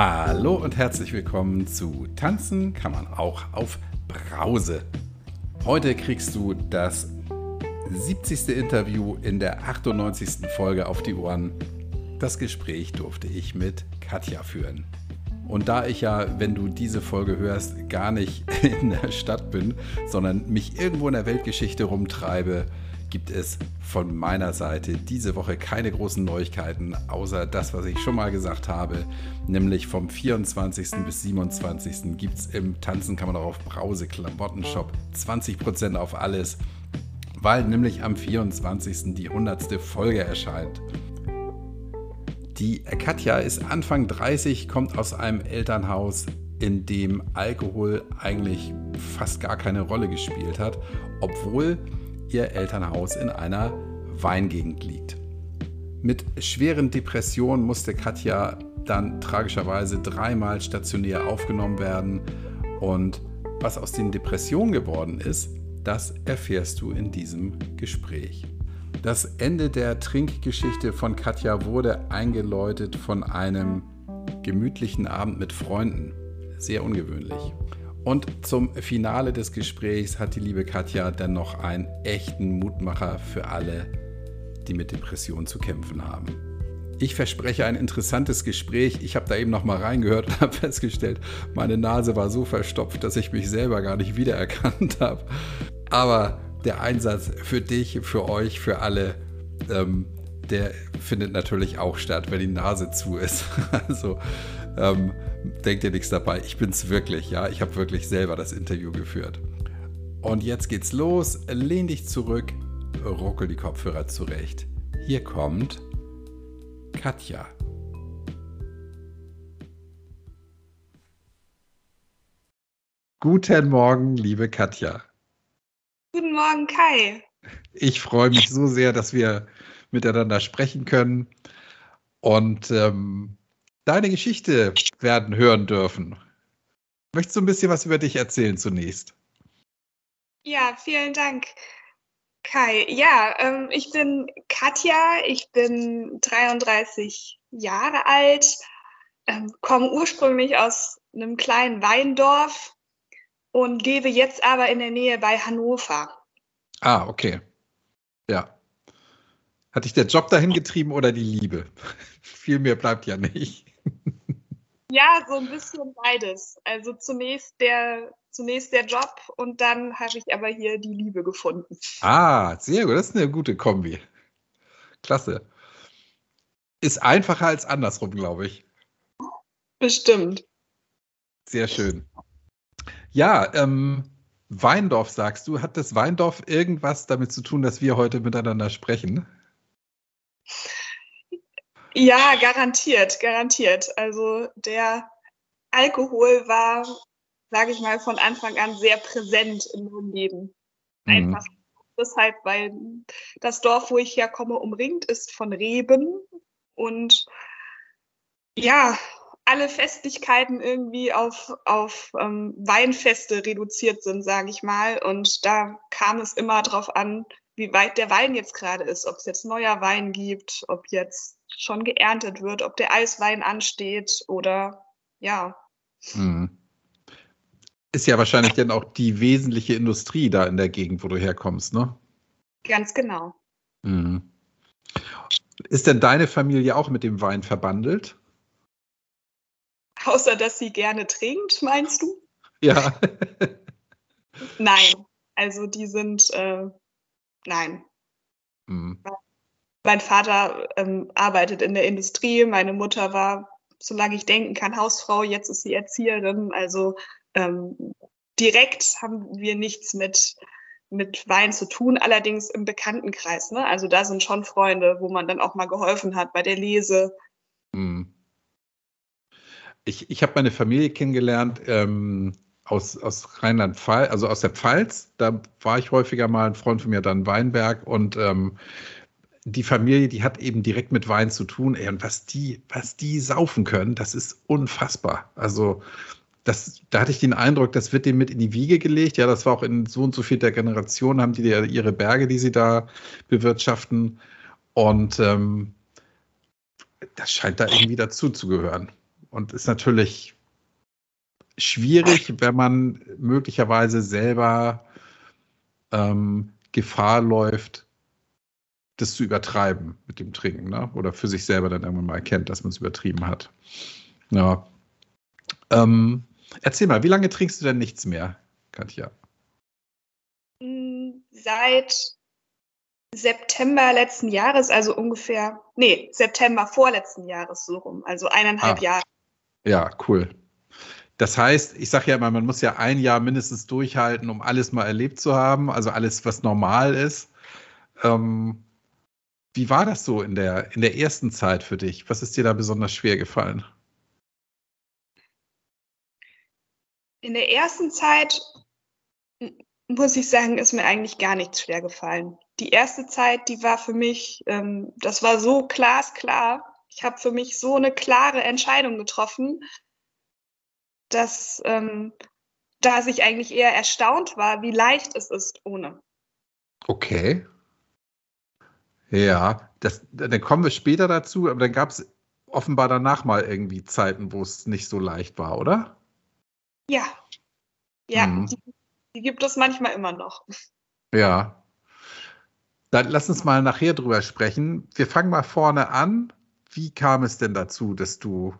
Hallo und herzlich willkommen zu Tanzen kann man auch auf Brause. Heute kriegst du das 70. Interview in der 98. Folge auf die Ohren. Das Gespräch durfte ich mit Katja führen. Und da ich ja, wenn du diese Folge hörst, gar nicht in der Stadt bin, sondern mich irgendwo in der Weltgeschichte rumtreibe, gibt es von meiner Seite diese Woche keine großen Neuigkeiten, außer das, was ich schon mal gesagt habe, nämlich vom 24. bis 27. gibt es im Tanzen kann man auch auf Brause Klamottenshop 20% auf alles, weil nämlich am 24. die 100. Folge erscheint. Die Katja ist Anfang 30, kommt aus einem Elternhaus, in dem Alkohol eigentlich fast gar keine Rolle gespielt hat, obwohl ihr Elternhaus in einer Weingegend liegt. Mit schweren Depressionen musste Katja dann tragischerweise dreimal stationär aufgenommen werden und was aus den Depressionen geworden ist, das erfährst du in diesem Gespräch. Das Ende der Trinkgeschichte von Katja wurde eingeläutet von einem gemütlichen Abend mit Freunden. Sehr ungewöhnlich. Und zum Finale des Gesprächs hat die liebe Katja dann noch einen echten Mutmacher für alle, die mit Depressionen zu kämpfen haben. Ich verspreche ein interessantes Gespräch. Ich habe da eben noch mal reingehört und habe festgestellt, meine Nase war so verstopft, dass ich mich selber gar nicht wiedererkannt habe. Aber der Einsatz für dich, für euch, für alle, ähm, der findet natürlich auch statt, wenn die Nase zu ist. Also ähm, denkt ihr nichts dabei. Ich bin es wirklich, ja. Ich habe wirklich selber das Interview geführt. Und jetzt geht's los. Lehn dich zurück, ruckel die Kopfhörer zurecht. Hier kommt Katja. Guten Morgen, liebe Katja. Guten Morgen, Kai. Ich freue mich so sehr, dass wir miteinander sprechen können. Und ähm, deine Geschichte werden hören dürfen. Möchtest du ein bisschen was über dich erzählen zunächst? Ja, vielen Dank, Kai. Ja, ähm, ich bin Katja, ich bin 33 Jahre alt, ähm, komme ursprünglich aus einem kleinen Weindorf und lebe jetzt aber in der Nähe bei Hannover. Ah, okay. Ja. Hat dich der Job dahin getrieben oder die Liebe? Viel mehr bleibt ja nicht. Ja, so ein bisschen beides. Also zunächst der, zunächst der Job und dann habe ich aber hier die Liebe gefunden. Ah, sehr gut. Das ist eine gute Kombi. Klasse. Ist einfacher als andersrum, glaube ich. Bestimmt. Sehr schön. Ja, ähm, Weindorf sagst du. Hat das Weindorf irgendwas damit zu tun, dass wir heute miteinander sprechen? Ja, garantiert, garantiert. Also der Alkohol war, sage ich mal, von Anfang an sehr präsent in meinem Leben. Mhm. Einfach deshalb, weil das Dorf, wo ich herkomme, umringt ist von Reben und ja, alle Festlichkeiten irgendwie auf, auf ähm, Weinfeste reduziert sind, sage ich mal. Und da kam es immer darauf an, wie weit der Wein jetzt gerade ist, ob es jetzt neuer Wein gibt, ob jetzt schon geerntet wird, ob der Eiswein ansteht oder ja. Hm. Ist ja wahrscheinlich dann auch die wesentliche Industrie da in der Gegend, wo du herkommst, ne? Ganz genau. Mhm. Ist denn deine Familie auch mit dem Wein verbandelt? Außer dass sie gerne trinkt, meinst du? Ja. nein, also die sind, äh, nein. Mhm. Mein Vater ähm, arbeitet in der Industrie, meine Mutter war, solange ich denken kann, Hausfrau, jetzt ist sie Erzieherin. Also ähm, direkt haben wir nichts mit, mit Wein zu tun, allerdings im Bekanntenkreis. Ne? Also da sind schon Freunde, wo man dann auch mal geholfen hat bei der Lese. Hm. Ich, ich habe meine Familie kennengelernt ähm, aus, aus Rheinland-Pfalz, also aus der Pfalz. Da war ich häufiger mal, ein Freund von mir dann Weinberg und ähm, die Familie, die hat eben direkt mit Wein zu tun. Ey, und was die, was die saufen können, das ist unfassbar. Also, das, da hatte ich den Eindruck, das wird dem mit in die Wiege gelegt. Ja, das war auch in so und so viel der Generation, haben die ihre Berge, die sie da bewirtschaften. Und ähm, das scheint da irgendwie dazu zu gehören. und ist natürlich schwierig, wenn man möglicherweise selber ähm, Gefahr läuft, das zu übertreiben mit dem Trinken, ne? Oder für sich selber dann irgendwann mal erkennt, dass man es übertrieben hat. Ja. Ähm, erzähl mal, wie lange trinkst du denn nichts mehr, Katja? Hm, seit September letzten Jahres, also ungefähr, nee, September vorletzten Jahres so rum, also eineinhalb ah. Jahre. Ja, cool. Das heißt, ich sage ja immer, man muss ja ein Jahr mindestens durchhalten, um alles mal erlebt zu haben, also alles, was normal ist. Ähm, wie war das so in der, in der ersten Zeit für dich? Was ist dir da besonders schwer gefallen? In der ersten Zeit muss ich sagen, ist mir eigentlich gar nichts schwer gefallen. Die erste Zeit, die war für mich, ähm, das war so glasklar. Ich habe für mich so eine klare Entscheidung getroffen, dass, ähm, dass ich eigentlich eher erstaunt war, wie leicht es ist ohne. Okay. Ja, das, dann kommen wir später dazu, aber dann gab es offenbar danach mal irgendwie Zeiten, wo es nicht so leicht war, oder? Ja. Ja, mhm. die, die gibt es manchmal immer noch. Ja. Dann lass uns mal nachher drüber sprechen. Wir fangen mal vorne an. Wie kam es denn dazu, dass du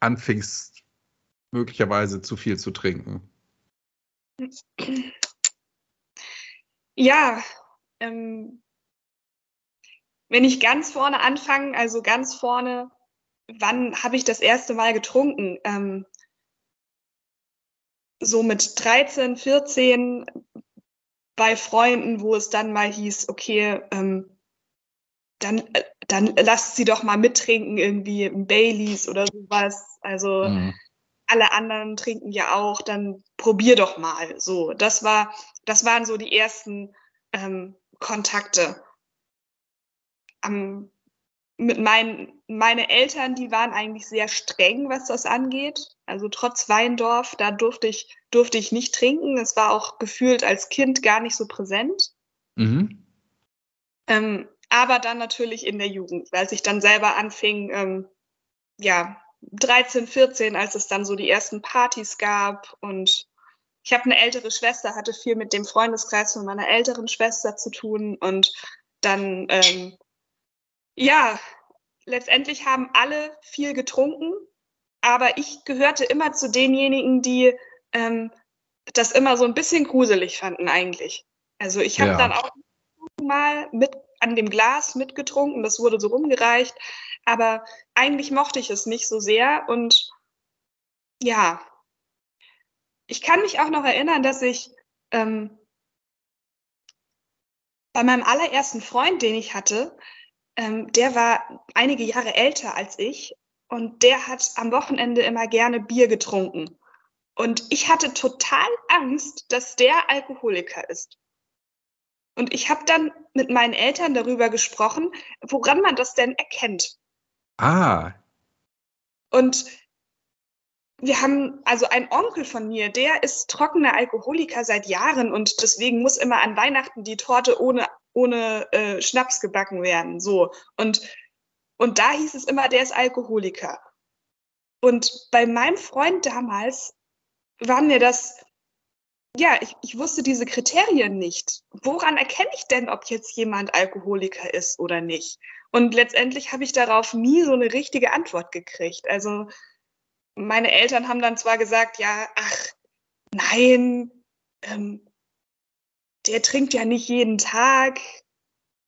anfingst, möglicherweise zu viel zu trinken? Ja, ähm, wenn ich ganz vorne anfange, also ganz vorne, wann habe ich das erste Mal getrunken? Ähm, so mit 13, 14 bei Freunden, wo es dann mal hieß, okay, ähm, dann, äh, dann lasst sie doch mal mittrinken, irgendwie Baileys oder sowas. Also mhm. alle anderen trinken ja auch, dann probier doch mal. So, das war, das waren so die ersten ähm, Kontakte. Am mit meinen, meine Eltern, die waren eigentlich sehr streng, was das angeht. Also trotz Weindorf, da durfte ich, durfte ich nicht trinken. Es war auch gefühlt als Kind gar nicht so präsent. Mhm. Ähm, aber dann natürlich in der Jugend, weil ich dann selber anfing, ähm, ja, 13, 14, als es dann so die ersten Partys gab und ich habe eine ältere Schwester, hatte viel mit dem Freundeskreis von meiner älteren Schwester zu tun und dann ähm, ja, letztendlich haben alle viel getrunken, aber ich gehörte immer zu denjenigen, die ähm, das immer so ein bisschen gruselig fanden eigentlich. Also ich habe ja. dann auch mal mit an dem Glas mitgetrunken, das wurde so rumgereicht, aber eigentlich mochte ich es nicht so sehr und ja, ich kann mich auch noch erinnern, dass ich ähm, bei meinem allerersten Freund, den ich hatte, ähm, der war einige Jahre älter als ich und der hat am Wochenende immer gerne Bier getrunken. Und ich hatte total Angst, dass der Alkoholiker ist. Und ich habe dann mit meinen Eltern darüber gesprochen, woran man das denn erkennt. Ah. Und wir haben, also ein Onkel von mir, der ist trockener Alkoholiker seit Jahren und deswegen muss immer an Weihnachten die Torte ohne ohne äh, Schnaps gebacken werden. So. Und, und da hieß es immer, der ist Alkoholiker. Und bei meinem Freund damals war mir das, ja, ich, ich wusste diese Kriterien nicht. Woran erkenne ich denn, ob jetzt jemand Alkoholiker ist oder nicht? Und letztendlich habe ich darauf nie so eine richtige Antwort gekriegt. Also meine Eltern haben dann zwar gesagt, ja, ach, nein, ähm, der trinkt ja nicht jeden Tag.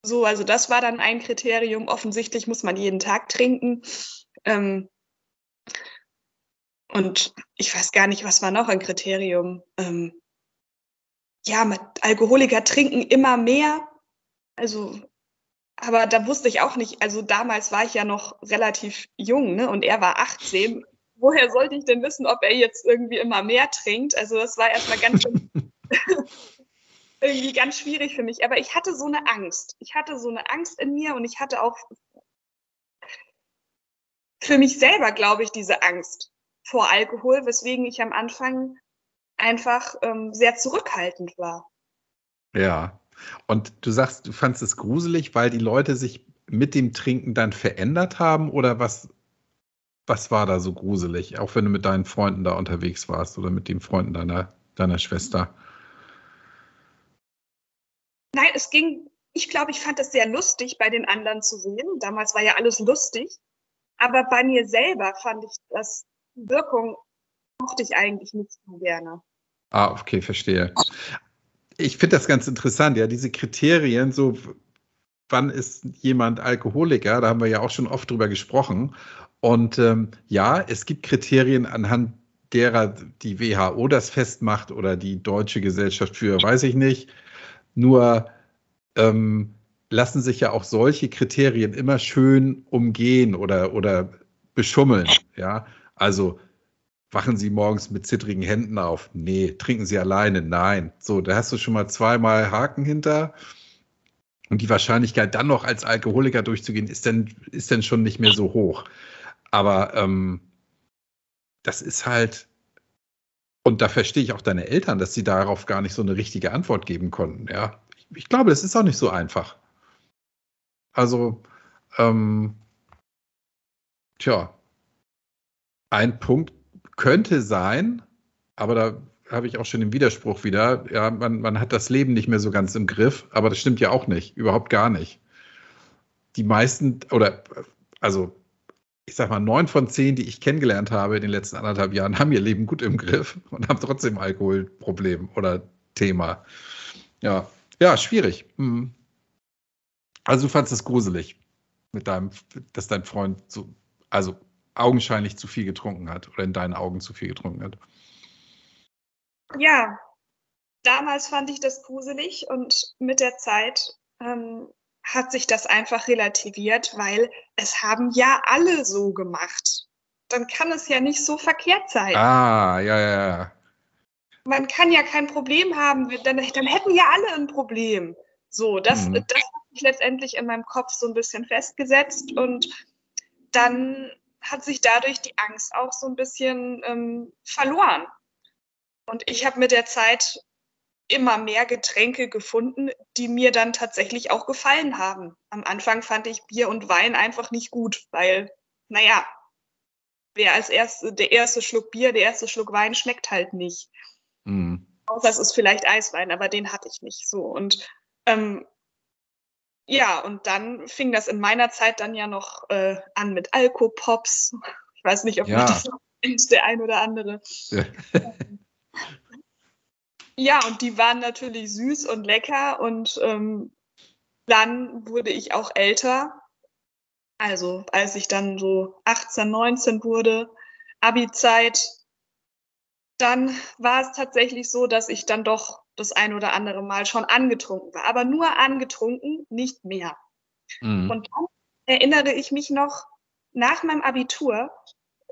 So, also das war dann ein Kriterium. Offensichtlich muss man jeden Tag trinken. Ähm, und ich weiß gar nicht, was war noch ein Kriterium. Ähm, ja, mit Alkoholiker trinken immer mehr. Also, aber da wusste ich auch nicht, also damals war ich ja noch relativ jung, ne? Und er war 18. Woher sollte ich denn wissen, ob er jetzt irgendwie immer mehr trinkt? Also das war erstmal ganz irgendwie ganz schwierig für mich. Aber ich hatte so eine Angst. Ich hatte so eine Angst in mir und ich hatte auch für mich selber, glaube ich, diese Angst vor Alkohol, weswegen ich am Anfang einfach ähm, sehr zurückhaltend war. Ja. Und du sagst, du fandest es gruselig, weil die Leute sich mit dem Trinken dann verändert haben oder was? was war da so gruselig? Auch wenn du mit deinen Freunden da unterwegs warst oder mit den Freunden deiner, deiner Schwester. Nein, es ging, ich glaube, ich fand es sehr lustig, bei den anderen zu sehen. Damals war ja alles lustig. Aber bei mir selber fand ich das Wirkung, mochte ich eigentlich nicht so gerne. Ah, okay, verstehe. Ich finde das ganz interessant, ja, diese Kriterien, so wann ist jemand Alkoholiker, da haben wir ja auch schon oft drüber gesprochen. Und ähm, ja, es gibt Kriterien, anhand derer die WHO das festmacht oder die Deutsche Gesellschaft für, weiß ich nicht. Nur ähm, lassen sich ja auch solche Kriterien immer schön umgehen oder, oder beschummeln. Ja, also wachen Sie morgens mit zittrigen Händen auf? Nee. Trinken Sie alleine? Nein. So, da hast du schon mal zweimal Haken hinter. Und die Wahrscheinlichkeit, dann noch als Alkoholiker durchzugehen, ist dann, ist dann schon nicht mehr so hoch. Aber ähm, das ist halt, und da verstehe ich auch deine Eltern, dass sie darauf gar nicht so eine richtige Antwort geben konnten. Ja, ich, ich glaube, das ist auch nicht so einfach. Also, ähm, tja, ein Punkt könnte sein, aber da habe ich auch schon den Widerspruch wieder. Ja, man, man hat das Leben nicht mehr so ganz im Griff, aber das stimmt ja auch nicht, überhaupt gar nicht. Die meisten, oder also ich sag mal, neun von zehn, die ich kennengelernt habe in den letzten anderthalb Jahren, haben ihr Leben gut im Griff und haben trotzdem Alkoholproblem oder Thema. Ja, ja, schwierig. Hm. Also du fandest es gruselig, mit deinem, dass dein Freund so, also augenscheinlich zu viel getrunken hat oder in deinen Augen zu viel getrunken hat. Ja, damals fand ich das gruselig und mit der Zeit ähm, hat sich das einfach relativiert, weil es haben ja alle so gemacht. Dann kann es ja nicht so verkehrt sein. Ah, ja, ja, ja. Man kann ja kein Problem haben, dann, dann hätten ja alle ein Problem. So, das, mhm. das hat sich letztendlich in meinem Kopf so ein bisschen festgesetzt und dann hat sich dadurch die Angst auch so ein bisschen ähm, verloren. Und ich habe mit der Zeit immer mehr Getränke gefunden, die mir dann tatsächlich auch gefallen haben. Am Anfang fand ich Bier und Wein einfach nicht gut, weil, naja, wer als erste, der erste Schluck Bier, der erste Schluck Wein schmeckt halt nicht. Mhm. Außer es ist vielleicht Eiswein, aber den hatte ich nicht so. Und ähm, ja, und dann fing das in meiner Zeit dann ja noch äh, an mit Alkopops. Ich weiß nicht, ob ja. man das noch kennt, der ein oder andere. Ja. Ja, und die waren natürlich süß und lecker und ähm, dann wurde ich auch älter. Also als ich dann so 18, 19 wurde, Abi-Zeit, dann war es tatsächlich so, dass ich dann doch das ein oder andere Mal schon angetrunken war. Aber nur angetrunken, nicht mehr. Mhm. Und dann erinnere ich mich noch nach meinem Abitur,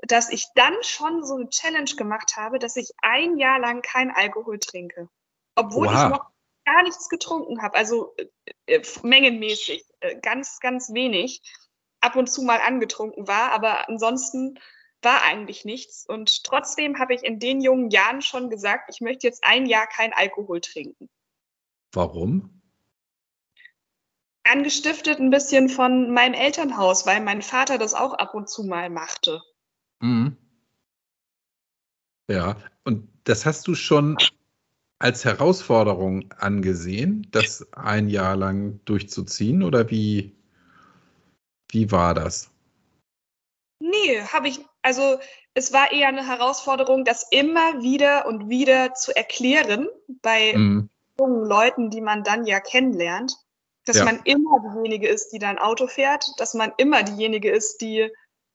dass ich dann schon so eine Challenge gemacht habe, dass ich ein Jahr lang kein Alkohol trinke. Obwohl Oha. ich noch gar nichts getrunken habe, also äh, äh, mengenmäßig, äh, ganz, ganz wenig. Ab und zu mal angetrunken war, aber ansonsten war eigentlich nichts. Und trotzdem habe ich in den jungen Jahren schon gesagt, ich möchte jetzt ein Jahr kein Alkohol trinken. Warum? Angestiftet ein bisschen von meinem Elternhaus, weil mein Vater das auch ab und zu mal machte. Mhm. Ja, und das hast du schon als Herausforderung angesehen, das ein Jahr lang durchzuziehen oder wie, wie war das? Nee, habe ich, also es war eher eine Herausforderung, das immer wieder und wieder zu erklären bei mhm. jungen Leuten, die man dann ja kennenlernt, dass ja. man immer diejenige ist, die dann Auto fährt, dass man immer diejenige ist, die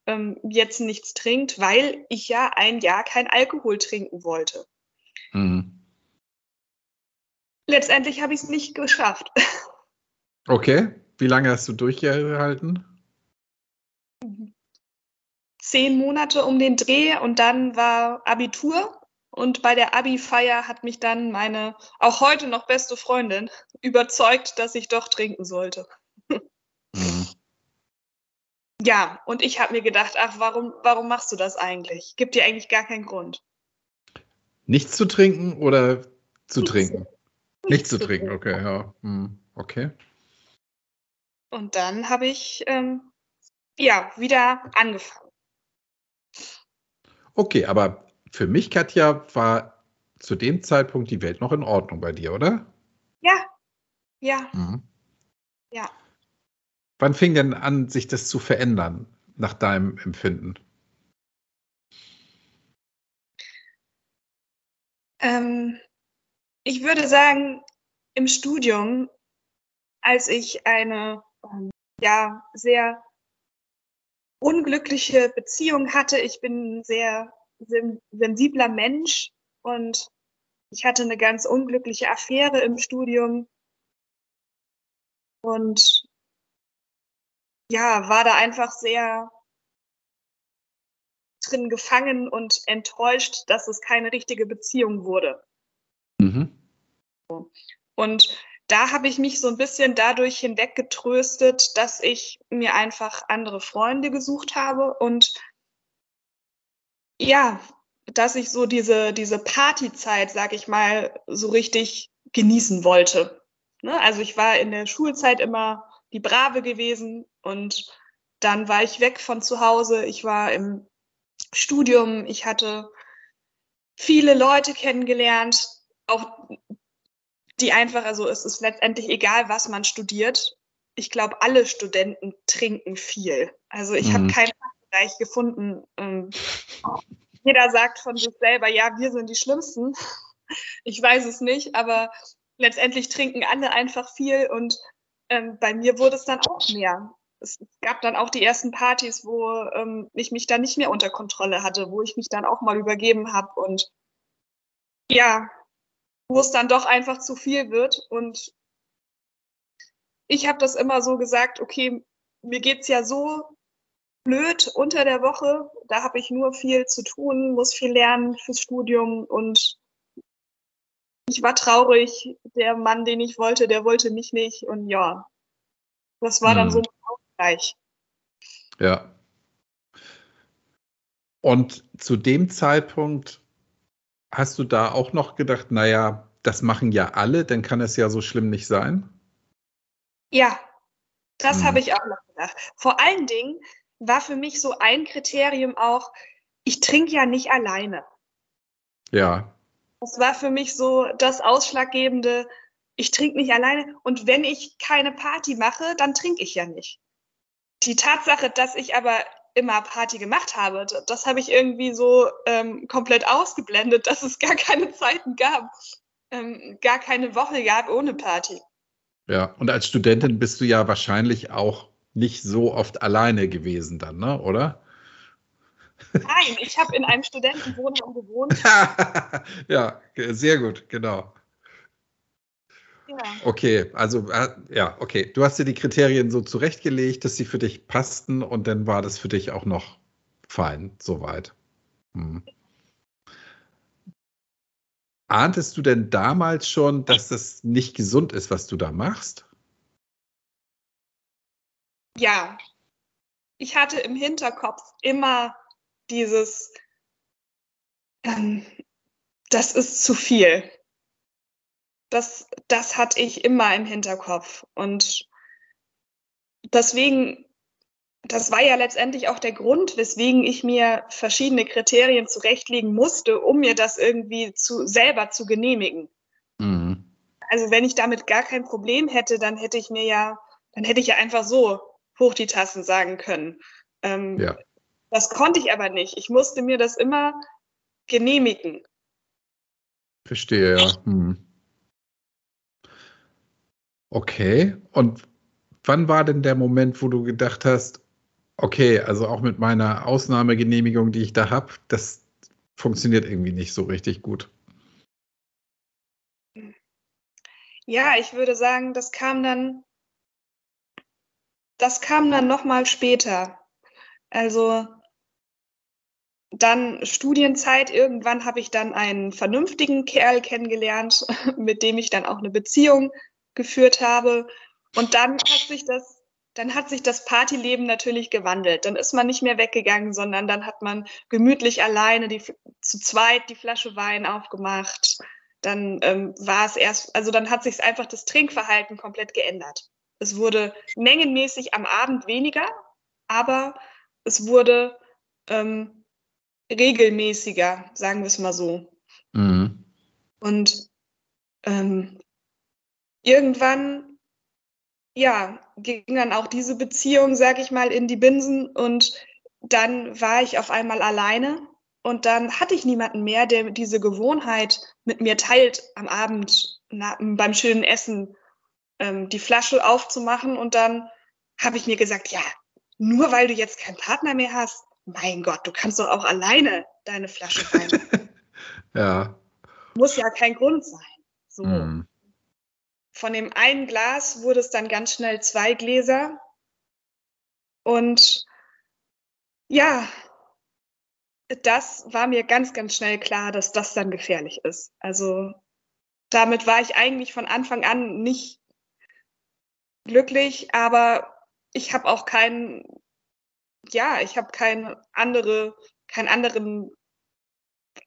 ähm, jetzt nichts trinkt, weil ich ja ein Jahr kein Alkohol trinken wollte. Mhm. Letztendlich habe ich es nicht geschafft. Okay. Wie lange hast du durchgehalten? Zehn Monate um den Dreh und dann war Abitur. Und bei der Abi-Feier hat mich dann meine auch heute noch beste Freundin überzeugt, dass ich doch trinken sollte. Mhm. Ja, und ich habe mir gedacht, ach, warum, warum machst du das eigentlich? Gibt dir eigentlich gar keinen Grund. Nichts zu trinken oder zu Nichts. trinken? Nichts zu trinken, okay, ja. Hm, okay. Und dann habe ich ähm, ja wieder angefangen. Okay, aber für mich, Katja, war zu dem Zeitpunkt die Welt noch in Ordnung bei dir, oder? Ja, ja. Mhm. Ja. Wann fing denn an, sich das zu verändern, nach deinem Empfinden? Ähm, ich würde sagen, im Studium, als ich eine ähm, ja, sehr unglückliche Beziehung hatte. Ich bin ein sehr sensibler Mensch und ich hatte eine ganz unglückliche Affäre im Studium und ja, war da einfach sehr drin gefangen und enttäuscht, dass es keine richtige Beziehung wurde. Mhm. Und da habe ich mich so ein bisschen dadurch hinweggetröstet, dass ich mir einfach andere Freunde gesucht habe und ja, dass ich so diese, diese Partyzeit, sag ich mal, so richtig genießen wollte. Ne? Also ich war in der Schulzeit immer die Brave gewesen und dann war ich weg von zu Hause. Ich war im Studium. Ich hatte viele Leute kennengelernt, auch die einfach, also es ist letztendlich egal, was man studiert. Ich glaube, alle Studenten trinken viel. Also ich mhm. habe keinen Bereich gefunden. Ähm, jeder sagt von sich selber, ja, wir sind die Schlimmsten. Ich weiß es nicht, aber letztendlich trinken alle einfach viel und ähm, bei mir wurde es dann auch mehr. Es gab dann auch die ersten Partys, wo ähm, ich mich dann nicht mehr unter Kontrolle hatte, wo ich mich dann auch mal übergeben habe und ja, wo es dann doch einfach zu viel wird. Und ich habe das immer so gesagt, okay, mir geht's ja so blöd unter der Woche. Da habe ich nur viel zu tun, muss viel lernen fürs Studium und ich war traurig. Der Mann, den ich wollte, der wollte mich nicht. Und ja, das war dann so hm. ein Ausgleich. Ja. Und zu dem Zeitpunkt Hast du da auch noch gedacht, naja, das machen ja alle, dann kann es ja so schlimm nicht sein? Ja, das hm. habe ich auch noch gedacht. Vor allen Dingen war für mich so ein Kriterium auch, ich trinke ja nicht alleine. Ja. Das war für mich so das Ausschlaggebende, ich trinke nicht alleine und wenn ich keine Party mache, dann trinke ich ja nicht. Die Tatsache, dass ich aber immer Party gemacht habe. Das habe ich irgendwie so ähm, komplett ausgeblendet, dass es gar keine Zeiten gab, ähm, gar keine Woche gab ohne Party. Ja, und als Studentin bist du ja wahrscheinlich auch nicht so oft alleine gewesen dann, ne? oder? Nein, ich habe in einem Studentenwohnheim gewohnt. ja, sehr gut, genau. Okay, also äh, ja, okay. Du hast dir die Kriterien so zurechtgelegt, dass sie für dich passten und dann war das für dich auch noch fein, soweit. Hm. Ahntest du denn damals schon, dass das nicht gesund ist, was du da machst? Ja, ich hatte im Hinterkopf immer dieses, ähm, das ist zu viel das, das hatte ich immer im Hinterkopf. Und deswegen, das war ja letztendlich auch der Grund, weswegen ich mir verschiedene Kriterien zurechtlegen musste, um mir das irgendwie zu, selber zu genehmigen. Mhm. Also wenn ich damit gar kein Problem hätte, dann hätte ich mir ja, dann hätte ich ja einfach so hoch die Tassen sagen können. Ähm, ja. Das konnte ich aber nicht. Ich musste mir das immer genehmigen. Verstehe, ja. Hm. Okay. Und wann war denn der Moment, wo du gedacht hast, okay, also auch mit meiner Ausnahmegenehmigung, die ich da habe, das funktioniert irgendwie nicht so richtig gut? Ja, ich würde sagen, das kam dann, das kam dann noch mal später. Also dann Studienzeit. Irgendwann habe ich dann einen vernünftigen Kerl kennengelernt, mit dem ich dann auch eine Beziehung geführt habe. Und dann hat sich das, dann hat sich das Partyleben natürlich gewandelt. Dann ist man nicht mehr weggegangen, sondern dann hat man gemütlich alleine die, zu zweit die Flasche Wein aufgemacht. Dann ähm, war es erst, also dann hat sich einfach das Trinkverhalten komplett geändert. Es wurde mengenmäßig am Abend weniger, aber es wurde ähm, regelmäßiger, sagen wir es mal so. Mhm. Und ähm, irgendwann, ja, ging dann auch diese Beziehung, sag ich mal, in die Binsen und dann war ich auf einmal alleine und dann hatte ich niemanden mehr, der diese Gewohnheit mit mir teilt, am Abend na, beim schönen Essen ähm, die Flasche aufzumachen. Und dann habe ich mir gesagt, ja, nur weil du jetzt keinen Partner mehr hast, mein Gott, du kannst doch auch alleine deine Flasche rein. ja. Muss ja kein Grund sein. So. Mm. Von dem einen Glas wurde es dann ganz schnell zwei Gläser. Und ja, das war mir ganz, ganz schnell klar, dass das dann gefährlich ist. Also damit war ich eigentlich von Anfang an nicht glücklich, aber ich habe auch keinen, ja, ich habe kein andere, kein anderen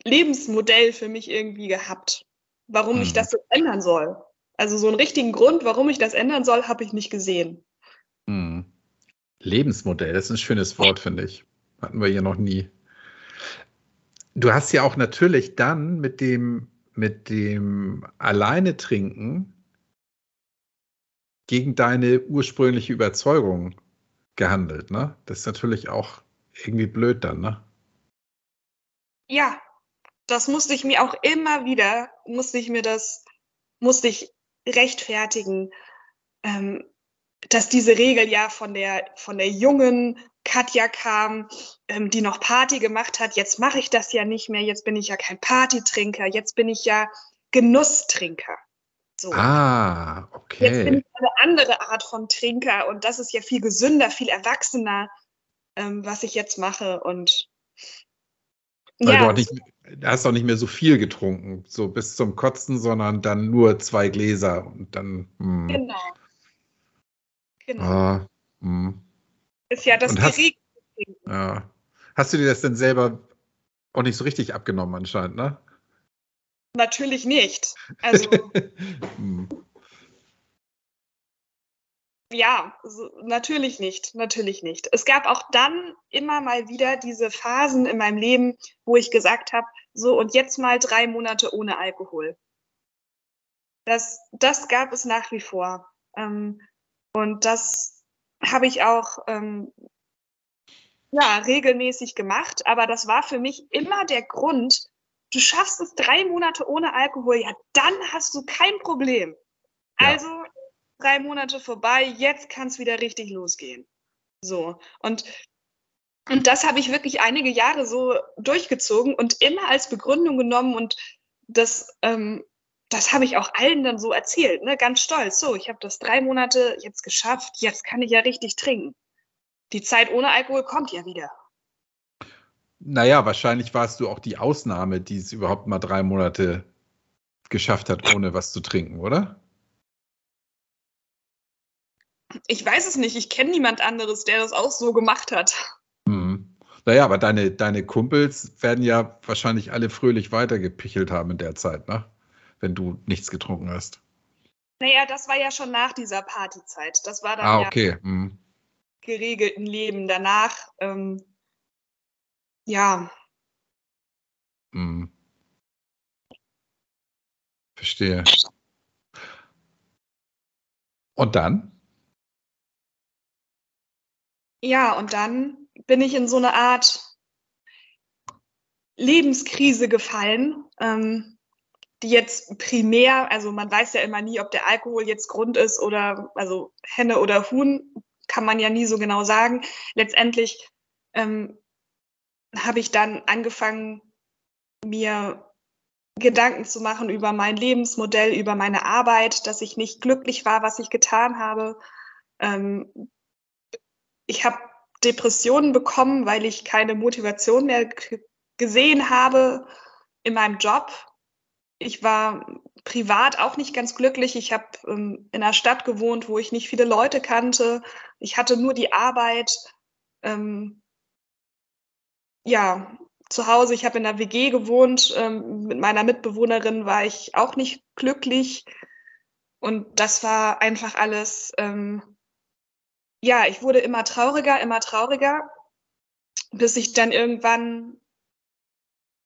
Lebensmodell für mich irgendwie gehabt, warum mhm. ich das so ändern soll. Also so einen richtigen Grund, warum ich das ändern soll, habe ich nicht gesehen. Mhm. Lebensmodell, das ist ein schönes Wort, finde ich. Hatten wir hier noch nie. Du hast ja auch natürlich dann mit dem, mit dem Alleine trinken gegen deine ursprüngliche Überzeugung gehandelt, ne? Das ist natürlich auch irgendwie blöd dann, ne? Ja, das musste ich mir auch immer wieder, musste ich mir das, musste ich rechtfertigen, ähm, dass diese Regel ja von der, von der jungen Katja kam, ähm, die noch Party gemacht hat. Jetzt mache ich das ja nicht mehr. Jetzt bin ich ja kein Partytrinker. Jetzt bin ich ja Genusstrinker. So. Ah, okay. Jetzt bin ich eine andere Art von Trinker und das ist ja viel gesünder, viel erwachsener, ähm, was ich jetzt mache. Und Weil ja, du nicht, hast auch nicht mehr so viel getrunken, so bis zum Kotzen, sondern dann nur zwei Gläser und dann. Mh. Hm. Genau. Genau. Ah, hm. Ist ja das hast, ja. Hast du dir das denn selber auch nicht so richtig abgenommen anscheinend, ne? Natürlich nicht. Also. hm. Ja, so, natürlich nicht, natürlich nicht. Es gab auch dann immer mal wieder diese Phasen in meinem Leben, wo ich gesagt habe, so und jetzt mal drei Monate ohne Alkohol. Das, das gab es nach wie vor. Ähm, und das habe ich auch ähm, ja, regelmäßig gemacht, aber das war für mich immer der Grund, du schaffst es drei Monate ohne Alkohol, ja, dann hast du kein Problem. Ja. Also drei Monate vorbei, jetzt kann es wieder richtig losgehen. So. Und, und das habe ich wirklich einige Jahre so durchgezogen und immer als Begründung genommen und das, ähm, das habe ich auch allen dann so erzählt, ne? ganz stolz. So, ich habe das drei Monate jetzt geschafft, jetzt kann ich ja richtig trinken. Die Zeit ohne Alkohol kommt ja wieder. Naja, wahrscheinlich warst du auch die Ausnahme, die es überhaupt mal drei Monate geschafft hat, ohne was zu trinken, oder? Ich weiß es nicht. Ich kenne niemand anderes, der das auch so gemacht hat. Hm. Naja, aber deine, deine Kumpels werden ja wahrscheinlich alle fröhlich weitergepichelt haben in der Zeit, ne? Wenn du nichts getrunken hast. Naja, das war ja schon nach dieser Partyzeit. Das war dann ah, okay. ja hm. geregelten Leben. Danach ähm, ja. Hm. Verstehe. Und dann? Ja, und dann bin ich in so eine Art Lebenskrise gefallen, ähm, die jetzt primär, also man weiß ja immer nie, ob der Alkohol jetzt Grund ist oder, also Henne oder Huhn, kann man ja nie so genau sagen. Letztendlich ähm, habe ich dann angefangen, mir Gedanken zu machen über mein Lebensmodell, über meine Arbeit, dass ich nicht glücklich war, was ich getan habe. Ähm, ich habe Depressionen bekommen, weil ich keine Motivation mehr gesehen habe in meinem Job. Ich war privat auch nicht ganz glücklich. Ich habe ähm, in einer Stadt gewohnt, wo ich nicht viele Leute kannte. Ich hatte nur die Arbeit. Ähm, ja, zu Hause, ich habe in der WG gewohnt, ähm, mit meiner Mitbewohnerin war ich auch nicht glücklich. Und das war einfach alles, ähm, ja, ich wurde immer trauriger, immer trauriger, bis ich dann irgendwann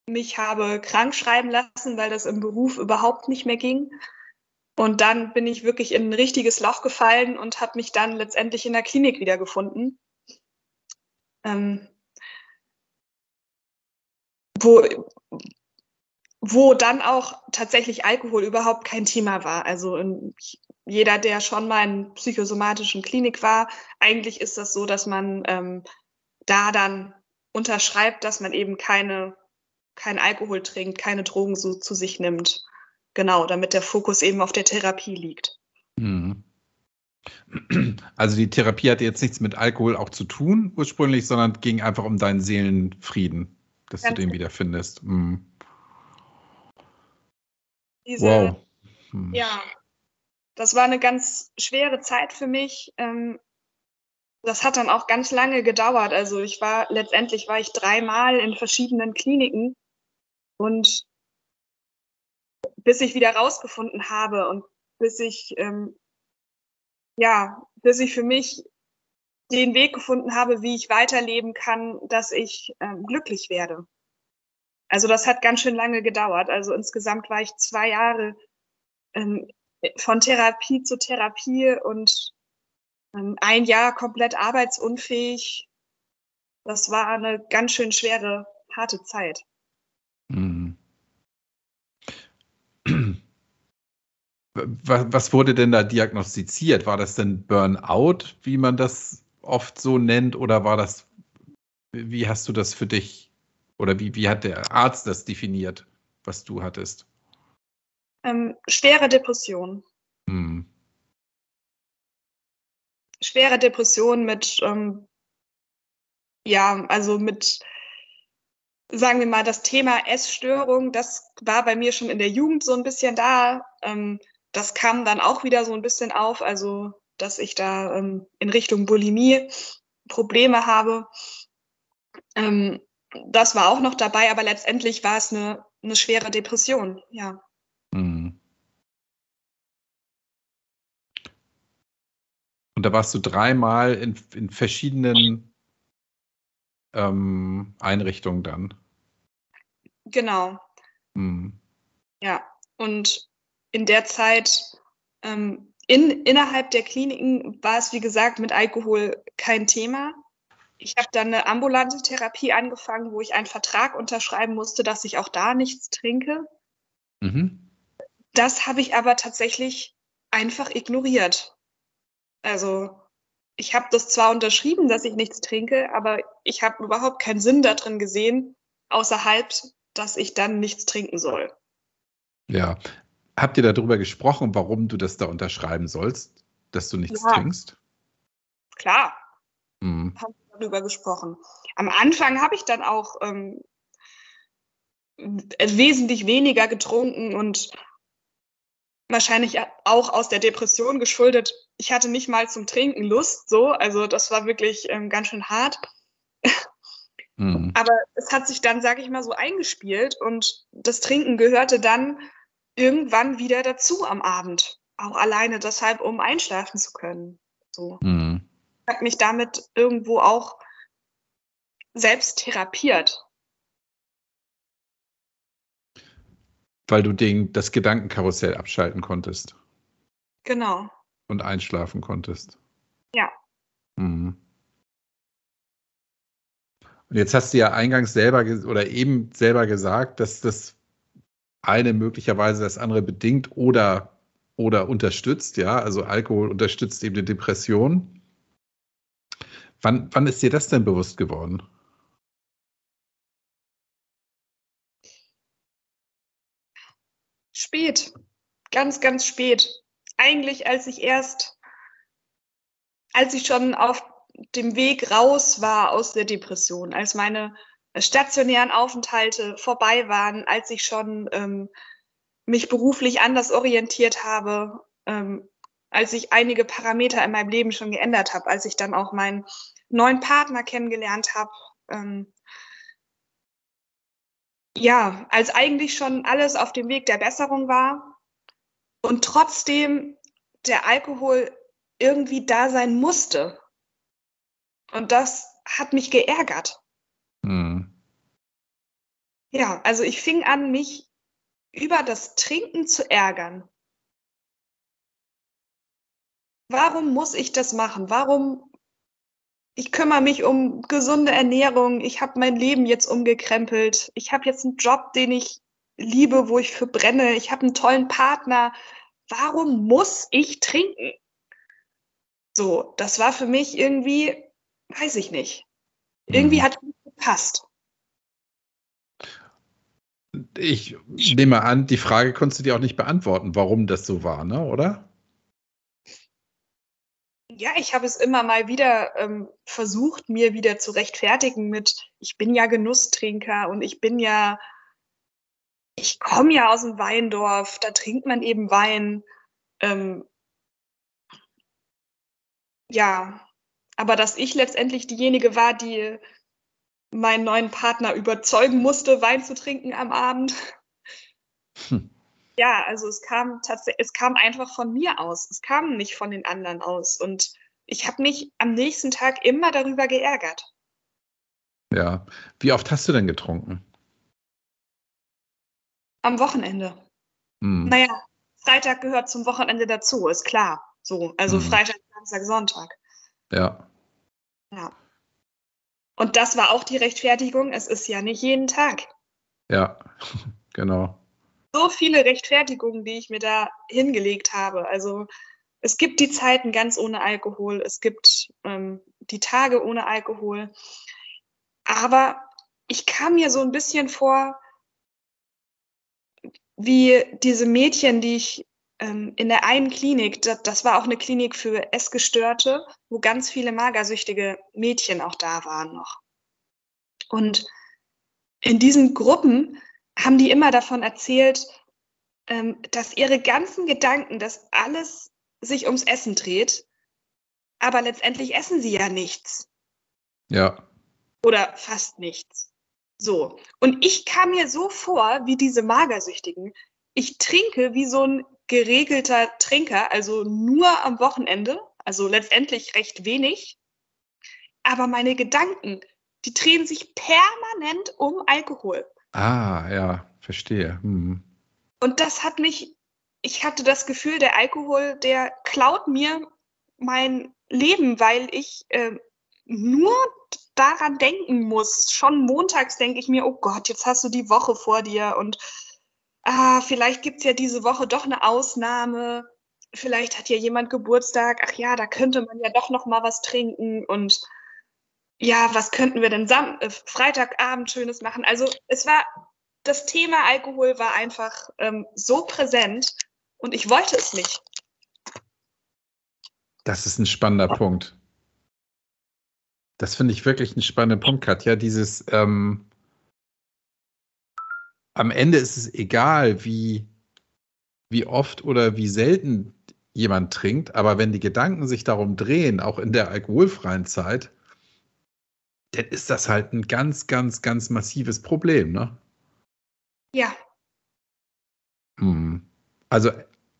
mich habe krank schreiben lassen, weil das im Beruf überhaupt nicht mehr ging. Und dann bin ich wirklich in ein richtiges Loch gefallen und habe mich dann letztendlich in der Klinik wiedergefunden. Ähm, wo, wo dann auch tatsächlich Alkohol überhaupt kein Thema war. Also jeder, der schon mal in psychosomatischen Klinik war, eigentlich ist das so, dass man ähm, da dann unterschreibt, dass man eben keine, kein Alkohol trinkt, keine Drogen so zu sich nimmt. Genau, damit der Fokus eben auf der Therapie liegt. Mhm. Also die Therapie hatte jetzt nichts mit Alkohol auch zu tun ursprünglich, sondern ging einfach um deinen Seelenfrieden, dass Ganz du den genau. wiederfindest. Mhm. Diese, wow. Hm. Ja, das war eine ganz schwere Zeit für mich. Ähm, das hat dann auch ganz lange gedauert. Also ich war letztendlich war ich dreimal in verschiedenen Kliniken und bis ich wieder rausgefunden habe und bis ich ähm, ja, bis ich für mich den Weg gefunden habe, wie ich weiterleben kann, dass ich ähm, glücklich werde. Also das hat ganz schön lange gedauert. Also insgesamt war ich zwei Jahre ähm, von Therapie zu Therapie und ähm, ein Jahr komplett arbeitsunfähig. Das war eine ganz schön schwere, harte Zeit. Mhm. Was wurde denn da diagnostiziert? War das denn Burnout, wie man das oft so nennt, oder war das, wie hast du das für dich oder wie, wie hat der Arzt das definiert, was du hattest? Ähm, schwere Depression. Hm. Schwere Depression mit, ähm, ja, also mit, sagen wir mal, das Thema Essstörung, das war bei mir schon in der Jugend so ein bisschen da. Ähm, das kam dann auch wieder so ein bisschen auf, also dass ich da ähm, in Richtung Bulimie Probleme habe. Ähm, das war auch noch dabei, aber letztendlich war es eine, eine schwere Depression, ja. Mhm. Und da warst du dreimal in, in verschiedenen ähm, Einrichtungen dann. Genau. Mhm. Ja, und in der Zeit ähm, in, innerhalb der Kliniken war es, wie gesagt, mit Alkohol kein Thema. Ich habe dann eine ambulante Therapie angefangen, wo ich einen Vertrag unterschreiben musste, dass ich auch da nichts trinke. Mhm. Das habe ich aber tatsächlich einfach ignoriert. Also ich habe das zwar unterschrieben, dass ich nichts trinke, aber ich habe überhaupt keinen Sinn darin gesehen, außerhalb, dass ich dann nichts trinken soll. Ja. Habt ihr darüber gesprochen, warum du das da unterschreiben sollst, dass du nichts ja. trinkst? Klar. Mhm. Haben darüber gesprochen. Am Anfang habe ich dann auch ähm, wesentlich weniger getrunken und wahrscheinlich auch aus der Depression geschuldet. Ich hatte nicht mal zum Trinken Lust, so, also das war wirklich ähm, ganz schön hart. Mhm. Aber es hat sich dann, sage ich mal, so eingespielt und das Trinken gehörte dann irgendwann wieder dazu am Abend. Auch alleine deshalb, um einschlafen zu können. So. Mhm hat mich damit irgendwo auch selbst therapiert. Weil du den, das Gedankenkarussell abschalten konntest. Genau. Und einschlafen konntest. Ja. Mhm. Und jetzt hast du ja eingangs selber oder eben selber gesagt, dass das eine möglicherweise das andere bedingt oder, oder unterstützt, ja. Also Alkohol unterstützt eben die Depression. Wann, wann ist dir das denn bewusst geworden? Spät, ganz, ganz spät. Eigentlich, als ich erst, als ich schon auf dem Weg raus war aus der Depression, als meine stationären Aufenthalte vorbei waren, als ich schon ähm, mich beruflich anders orientiert habe, ähm, als ich einige Parameter in meinem Leben schon geändert habe, als ich dann auch meinen neuen Partner kennengelernt habe. Ähm, ja, als eigentlich schon alles auf dem Weg der Besserung war und trotzdem der Alkohol irgendwie da sein musste. Und das hat mich geärgert. Ja, also ich fing an, mich über das Trinken zu ärgern. Warum muss ich das machen? Warum? Ich kümmere mich um gesunde Ernährung. Ich habe mein Leben jetzt umgekrempelt. Ich habe jetzt einen Job, den ich liebe, wo ich für brenne. Ich habe einen tollen Partner. Warum muss ich trinken? So, das war für mich irgendwie, weiß ich nicht. Irgendwie mhm. hat es gepasst. Ich nehme an, die Frage konntest du dir auch nicht beantworten, warum das so war, ne? oder? Ja, ich habe es immer mal wieder ähm, versucht, mir wieder zu rechtfertigen mit, ich bin ja Genusstrinker und ich bin ja, ich komme ja aus dem Weindorf, da trinkt man eben Wein. Ähm, ja, aber dass ich letztendlich diejenige war, die meinen neuen Partner überzeugen musste, Wein zu trinken am Abend. Hm. Ja, also es kam tatsächlich, es kam einfach von mir aus. Es kam nicht von den anderen aus. Und ich habe mich am nächsten Tag immer darüber geärgert. Ja. Wie oft hast du denn getrunken? Am Wochenende. Hm. Naja, Freitag gehört zum Wochenende dazu, ist klar. So, also hm. Freitag, Samstag, Sonntag. Ja. Ja. Und das war auch die Rechtfertigung, es ist ja nicht jeden Tag. Ja, genau. So viele Rechtfertigungen, die ich mir da hingelegt habe. Also es gibt die Zeiten ganz ohne Alkohol, es gibt ähm, die Tage ohne Alkohol. Aber ich kam mir so ein bisschen vor, wie diese Mädchen, die ich ähm, in der einen Klinik, das, das, war auch eine Klinik für Essgestörte, wo ganz viele magersüchtige Mädchen auch da waren noch. Und in diesen Gruppen haben die immer davon erzählt, ähm, dass ihre ganzen Gedanken, dass alles sich ums Essen dreht, aber letztendlich essen sie ja nichts. Ja. Oder fast nichts. So. Und ich kam mir so vor, wie diese Magersüchtigen. Ich trinke wie so ein geregelter Trinker, also nur am Wochenende, also letztendlich recht wenig. Aber meine Gedanken, die drehen sich permanent um Alkohol. Ah, ja, verstehe. Hm. Und das hat mich, ich hatte das Gefühl, der Alkohol, der klaut mir mein Leben, weil ich äh, nur daran denken muss. Schon montags denke ich mir, oh Gott, jetzt hast du die Woche vor dir und ah, vielleicht gibt es ja diese Woche doch eine Ausnahme, vielleicht hat ja jemand Geburtstag, ach ja, da könnte man ja doch noch mal was trinken und ja, was könnten wir denn Sam äh, Freitagabend Schönes machen? Also es war, das Thema Alkohol war einfach ähm, so präsent und ich wollte es nicht. Das ist ein spannender Punkt. Das finde ich wirklich einen spannenden Punkt, Katja. Dieses, ähm, am Ende ist es egal, wie, wie oft oder wie selten jemand trinkt, aber wenn die Gedanken sich darum drehen, auch in der alkoholfreien Zeit, dann ist das halt ein ganz, ganz, ganz massives Problem, ne? Ja. Hm. Also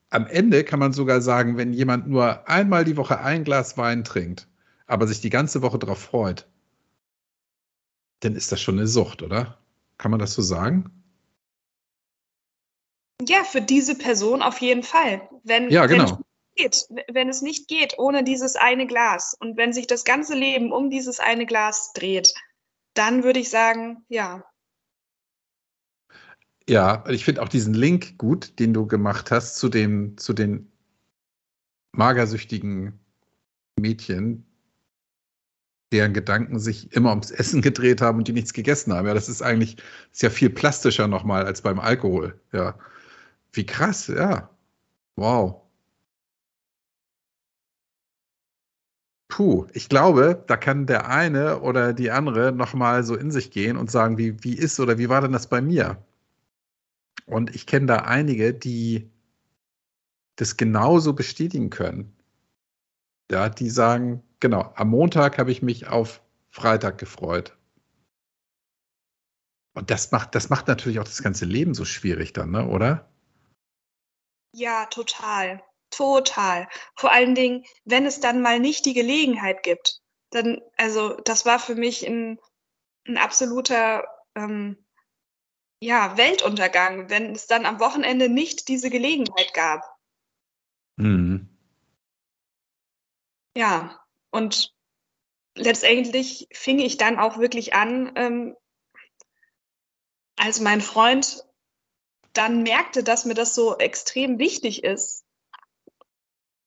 am Ende kann man sogar sagen, wenn jemand nur einmal die Woche ein Glas Wein trinkt, aber sich die ganze Woche darauf freut, dann ist das schon eine Sucht, oder? Kann man das so sagen? Ja, für diese Person auf jeden Fall. Wenn, ja, genau. Wenn es, geht, wenn es nicht geht ohne dieses eine Glas und wenn sich das ganze Leben um dieses eine Glas dreht, dann würde ich sagen, ja. Ja, ich finde auch diesen Link gut, den du gemacht hast zu, dem, zu den magersüchtigen Mädchen, deren Gedanken sich immer ums Essen gedreht haben und die nichts gegessen haben. Ja, das ist eigentlich ist ja viel plastischer nochmal als beim Alkohol. Ja. Wie krass, ja. Wow. Puh, ich glaube, da kann der eine oder die andere nochmal so in sich gehen und sagen, wie, wie ist oder wie war denn das bei mir? Und ich kenne da einige, die das genauso bestätigen können. Ja, die sagen, genau, am Montag habe ich mich auf Freitag gefreut. Und das macht, das macht natürlich auch das ganze Leben so schwierig dann, ne, oder? Ja, total. Total. Vor allen Dingen, wenn es dann mal nicht die Gelegenheit gibt. Dann, also, das war für mich ein, ein absoluter, ähm, ja, Weltuntergang, wenn es dann am Wochenende nicht diese Gelegenheit gab. Mhm. Ja, und letztendlich fing ich dann auch wirklich an, ähm, als mein Freund dann merkte, dass mir das so extrem wichtig ist,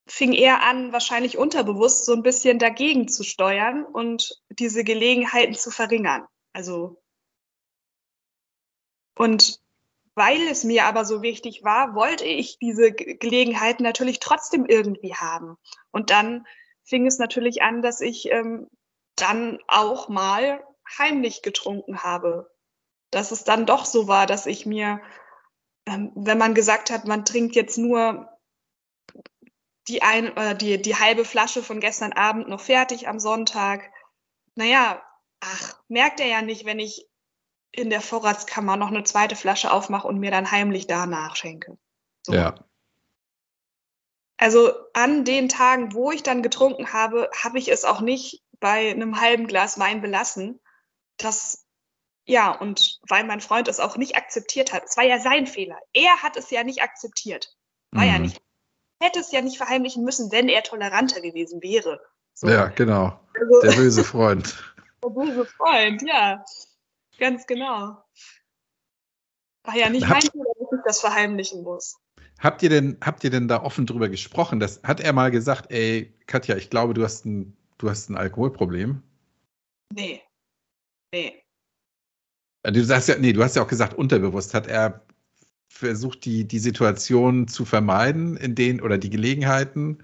fing er an, wahrscheinlich unterbewusst so ein bisschen dagegen zu steuern und diese Gelegenheiten zu verringern. Also und weil es mir aber so wichtig war, wollte ich diese Gelegenheiten natürlich trotzdem irgendwie haben. Und dann fing es natürlich an, dass ich ähm, dann auch mal heimlich getrunken habe. Dass es dann doch so war, dass ich mir, ähm, wenn man gesagt hat, man trinkt jetzt nur die, ein, äh, die, die halbe Flasche von gestern Abend noch fertig am Sonntag, naja, ach, merkt er ja nicht, wenn ich in der Vorratskammer noch eine zweite Flasche aufmache und mir dann heimlich danach schenke. So. Ja. Also an den Tagen, wo ich dann getrunken habe, habe ich es auch nicht bei einem halben Glas Wein belassen. Das, ja, und weil mein Freund es auch nicht akzeptiert hat. Es war ja sein Fehler. Er hat es ja nicht akzeptiert. War mhm. ja nicht. Hätte es ja nicht verheimlichen müssen, wenn er toleranter gewesen wäre. So. Ja, genau. Also, der böse Freund. der böse Freund, ja. Ganz genau. War ja nicht mein Fehler, dass ich das verheimlichen muss. Habt ihr denn, habt ihr denn da offen drüber gesprochen? Das, hat er mal gesagt, ey, Katja, ich glaube, du hast ein, du hast ein Alkoholproblem? Nee. Nee. Äh, du sagst ja, nee, du hast ja auch gesagt, unterbewusst hat er versucht, die, die Situation zu vermeiden, in denen, oder die Gelegenheiten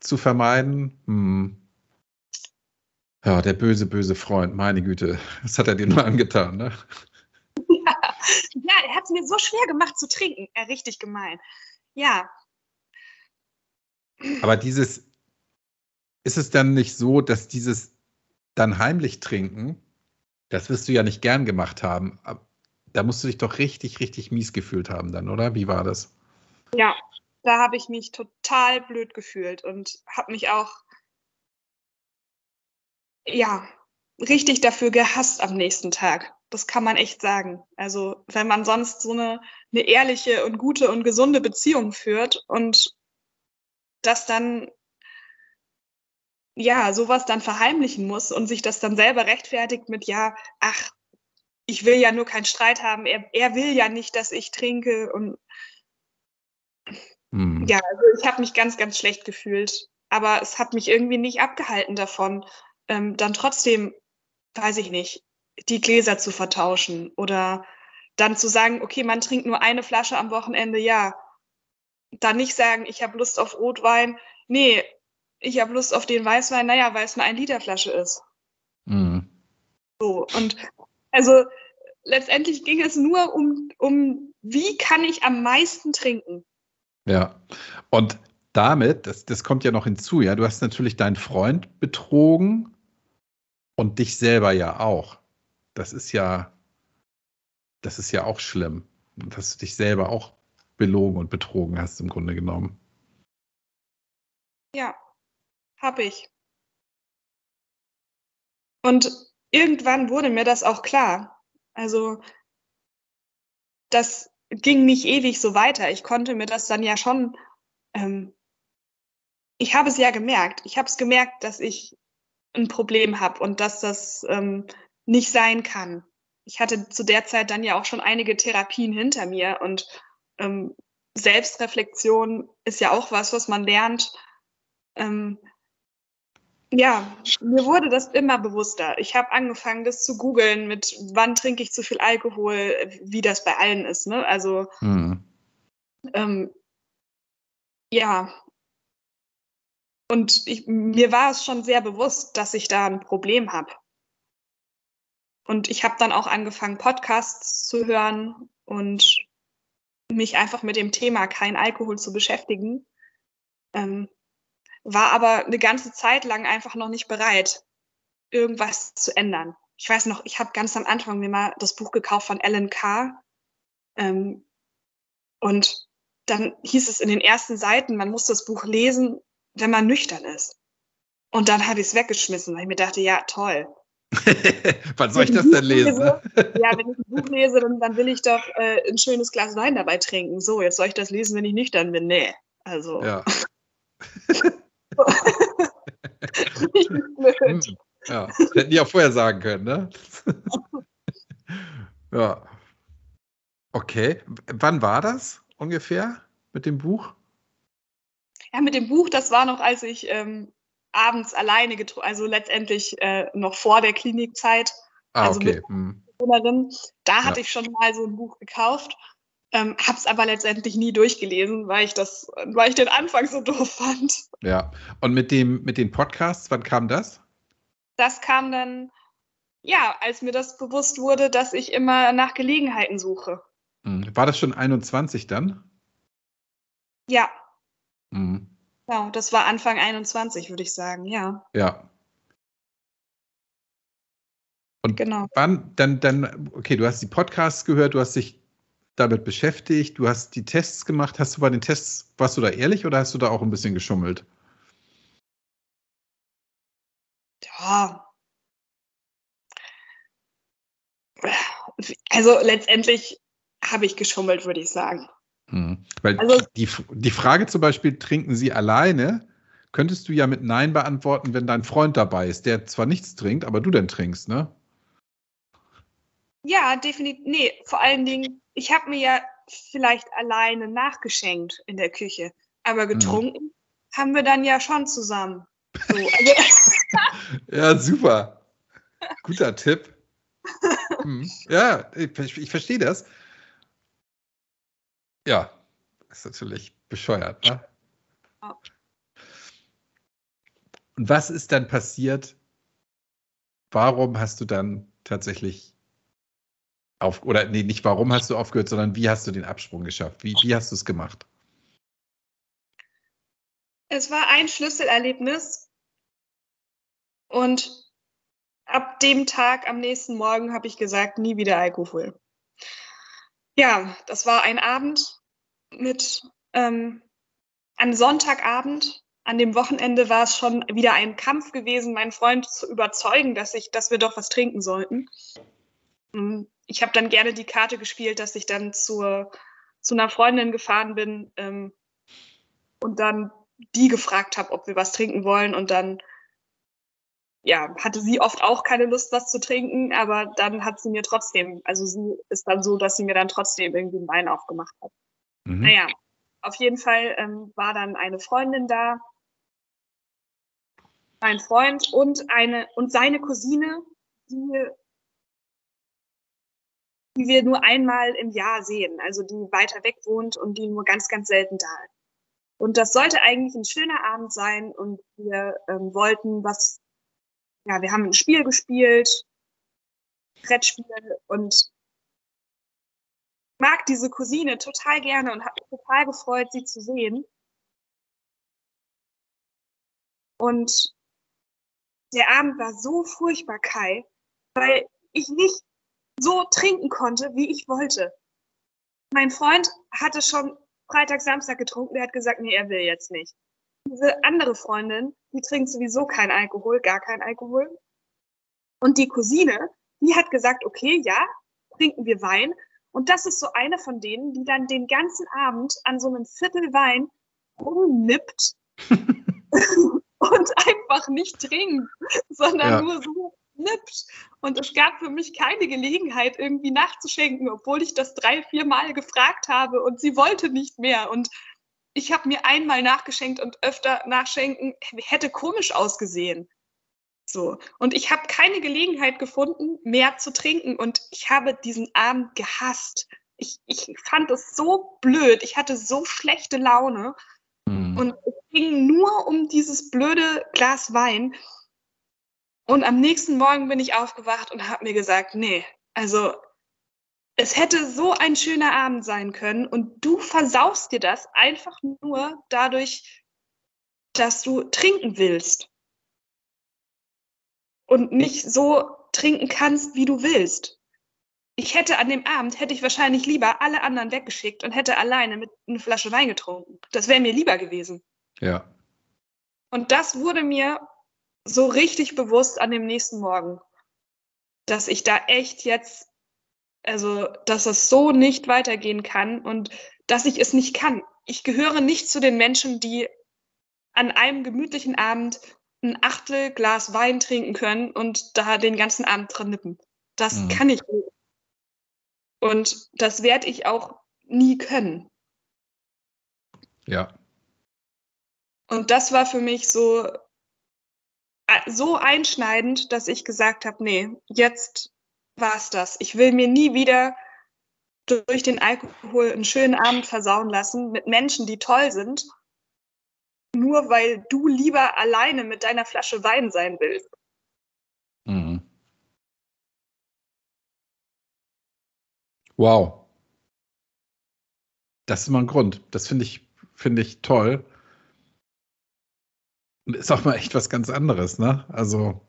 zu vermeiden. Hm. Ja, der böse, böse Freund, meine Güte, das hat er dir nur angetan, ne? Ja, ja er hat es mir so schwer gemacht zu trinken. Er richtig gemein. Ja. Aber dieses, ist es dann nicht so, dass dieses dann heimlich trinken, das wirst du ja nicht gern gemacht haben. Da musst du dich doch richtig, richtig mies gefühlt haben dann, oder? Wie war das? Ja, da habe ich mich total blöd gefühlt und habe mich auch ja, richtig dafür gehasst am nächsten Tag. Das kann man echt sagen. Also, wenn man sonst so eine, eine ehrliche und gute und gesunde Beziehung führt und das dann, ja, sowas dann verheimlichen muss und sich das dann selber rechtfertigt mit, ja, ach, ich will ja nur keinen Streit haben, er, er will ja nicht, dass ich trinke und hm. ja, also ich habe mich ganz, ganz schlecht gefühlt. Aber es hat mich irgendwie nicht abgehalten davon, ähm, dann trotzdem, weiß ich nicht, die Gläser zu vertauschen oder dann zu sagen, okay, man trinkt nur eine Flasche am Wochenende, ja. Dann nicht sagen, ich habe Lust auf Rotwein. Nee, ich habe Lust auf den Weißwein, naja, weil es eine Ein-Liter-Flasche ist. Mhm. So, und also letztendlich ging es nur um, um, wie kann ich am meisten trinken. Ja, und damit, das, das kommt ja noch hinzu, ja, du hast natürlich deinen Freund betrogen, und dich selber ja auch. Das ist ja, das ist ja auch schlimm, dass du dich selber auch belogen und betrogen hast im Grunde genommen. Ja, habe ich. Und irgendwann wurde mir das auch klar. Also, das ging nicht ewig so weiter. Ich konnte mir das dann ja schon, ähm, ich habe es ja gemerkt. Ich habe es gemerkt, dass ich ein Problem habe und dass das ähm, nicht sein kann. Ich hatte zu der Zeit dann ja auch schon einige Therapien hinter mir und ähm, Selbstreflexion ist ja auch was, was man lernt. Ähm, ja, mir wurde das immer bewusster. Ich habe angefangen, das zu googeln mit, wann trinke ich zu viel Alkohol, wie das bei allen ist. Ne? Also mhm. ähm, ja, und ich, mir war es schon sehr bewusst, dass ich da ein Problem habe. Und ich habe dann auch angefangen, Podcasts zu hören und mich einfach mit dem Thema kein Alkohol zu beschäftigen. Ähm, war aber eine ganze Zeit lang einfach noch nicht bereit, irgendwas zu ändern. Ich weiß noch, ich habe ganz am Anfang mir mal das Buch gekauft von Ellen Carr. Ähm, und dann hieß es in den ersten Seiten, man muss das Buch lesen, wenn man nüchtern ist. Und dann habe ich es weggeschmissen, weil ich mir dachte, ja, toll. Wann soll ich das denn lesen? Lese, ja, wenn ich ein Buch lese, dann, dann will ich doch äh, ein schönes Glas Wein dabei trinken. So, jetzt soll ich das lesen, wenn ich nüchtern bin. Nee, also. Ja. Ja, das hätten die auch vorher sagen können, ne? ja. Okay. Wann war das ungefähr mit dem Buch? Ja, mit dem Buch, das war noch, als ich ähm, abends alleine getrunken, also letztendlich äh, noch vor der Klinikzeit. Ah, also okay. Hm. Da hatte ja. ich schon mal so ein Buch gekauft, ähm, habe es aber letztendlich nie durchgelesen, weil ich das, weil ich den Anfang so doof fand. Ja. Und mit dem, mit den Podcasts, wann kam das? Das kam dann, ja, als mir das bewusst wurde, dass ich immer nach Gelegenheiten suche. Hm. War das schon 21 dann? Ja. Mhm. Genau, das war Anfang 21, würde ich sagen, ja. Ja. Und genau. wann, dann, dann, okay, du hast die Podcasts gehört, du hast dich damit beschäftigt, du hast die Tests gemacht. Hast du bei den Tests, warst du da ehrlich oder hast du da auch ein bisschen geschummelt? Ja. Also letztendlich habe ich geschummelt, würde ich sagen. Hm. Weil also, die, die Frage zum Beispiel, trinken Sie alleine, könntest du ja mit Nein beantworten, wenn dein Freund dabei ist, der zwar nichts trinkt, aber du dann trinkst, ne? Ja, definitiv. Nee, vor allen Dingen, ich habe mir ja vielleicht alleine nachgeschenkt in der Küche, aber hm. getrunken hm. haben wir dann ja schon zusammen. So, also ja, super. Guter Tipp. Hm. Ja, ich, ich verstehe das. Ja, ist natürlich bescheuert, ne? Und was ist dann passiert? Warum hast du dann tatsächlich auf, oder nee, nicht warum hast du aufgehört, sondern wie hast du den Absprung geschafft? Wie, wie hast du es gemacht? Es war ein Schlüsselerlebnis und ab dem Tag, am nächsten Morgen, habe ich gesagt, nie wieder Alkohol. Ja, das war ein Abend, mit ähm, an Sonntagabend, an dem Wochenende war es schon wieder ein Kampf gewesen, meinen Freund zu überzeugen, dass ich, dass wir doch was trinken sollten. Ähm, ich habe dann gerne die Karte gespielt, dass ich dann zur, zu einer Freundin gefahren bin ähm, und dann die gefragt habe, ob wir was trinken wollen und dann ja, hatte sie oft auch keine Lust, was zu trinken, aber dann hat sie mir trotzdem, also sie ist dann so, dass sie mir dann trotzdem irgendwie einen Wein aufgemacht hat. Mhm. Naja, auf jeden Fall ähm, war dann eine Freundin da, ein Freund und eine und seine Cousine, die, die wir nur einmal im Jahr sehen, also die weiter weg wohnt und die nur ganz, ganz selten da ist. Und das sollte eigentlich ein schöner Abend sein und wir ähm, wollten was, ja, wir haben ein Spiel gespielt, Brettspiel und mag diese Cousine total gerne und habe mich total gefreut, sie zu sehen. Und der Abend war so furchtbar, Kai, weil ich nicht so trinken konnte, wie ich wollte. Mein Freund hatte schon Freitag, Samstag getrunken, der hat gesagt, nee, er will jetzt nicht. Diese andere Freundin, die trinkt sowieso kein Alkohol, gar kein Alkohol. Und die Cousine, die hat gesagt, okay, ja, trinken wir Wein, und das ist so eine von denen, die dann den ganzen Abend an so einem Viertel Wein rumnippt und einfach nicht trinkt, sondern ja. nur so nippt. Und es gab für mich keine Gelegenheit, irgendwie nachzuschenken, obwohl ich das drei, vier Mal gefragt habe und sie wollte nicht mehr. Und ich habe mir einmal nachgeschenkt und öfter nachschenken hätte komisch ausgesehen. So. Und ich habe keine Gelegenheit gefunden, mehr zu trinken. Und ich habe diesen Abend gehasst. Ich, ich fand es so blöd. Ich hatte so schlechte Laune. Mhm. Und es ging nur um dieses blöde Glas Wein. Und am nächsten Morgen bin ich aufgewacht und habe mir gesagt, nee, also es hätte so ein schöner Abend sein können und du versaust dir das einfach nur dadurch, dass du trinken willst und nicht so trinken kannst, wie du willst. Ich hätte an dem Abend, hätte ich wahrscheinlich lieber alle anderen weggeschickt und hätte alleine mit einer Flasche Wein getrunken. Das wäre mir lieber gewesen. Ja. Und das wurde mir so richtig bewusst an dem nächsten Morgen. dass ich da echt jetzt, also, dass es so nicht weitergehen kann und dass ich es nicht kann. Ich gehöre nicht zu den Menschen, die an einem gemütlichen Abend ein Achtel Glas Wein trinken können und da den ganzen Abend dran nippen. Das mhm. kann ich nicht. Und das werde ich auch nie können. Ja. Und das war für mich so, so einschneidend, dass ich gesagt habe, nee, jetzt war's das. Ich will mir nie wieder durch den Alkohol einen schönen Abend versauen lassen mit Menschen, die toll sind, nur weil du lieber alleine mit deiner Flasche Wein sein willst. Mhm. Wow. Das ist mal ein Grund. Das finde ich, finde ich toll. Ist auch mal echt was ganz anderes, ne? Also,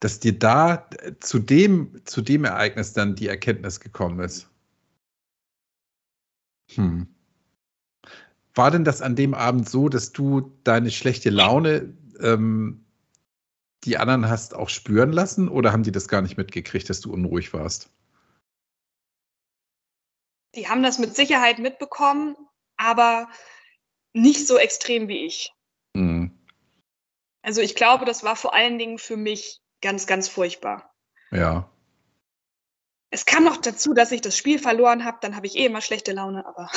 dass dir da zu dem, zu dem Ereignis dann die Erkenntnis gekommen ist. Hm. War denn das an dem Abend so, dass du deine schlechte Laune ähm, die anderen hast auch spüren lassen oder haben die das gar nicht mitgekriegt, dass du unruhig warst? Die haben das mit Sicherheit mitbekommen, aber nicht so extrem wie ich. Mhm. Also ich glaube, das war vor allen Dingen für mich ganz, ganz furchtbar. Ja. Es kam noch dazu, dass ich das Spiel verloren habe, dann habe ich eh immer schlechte Laune, aber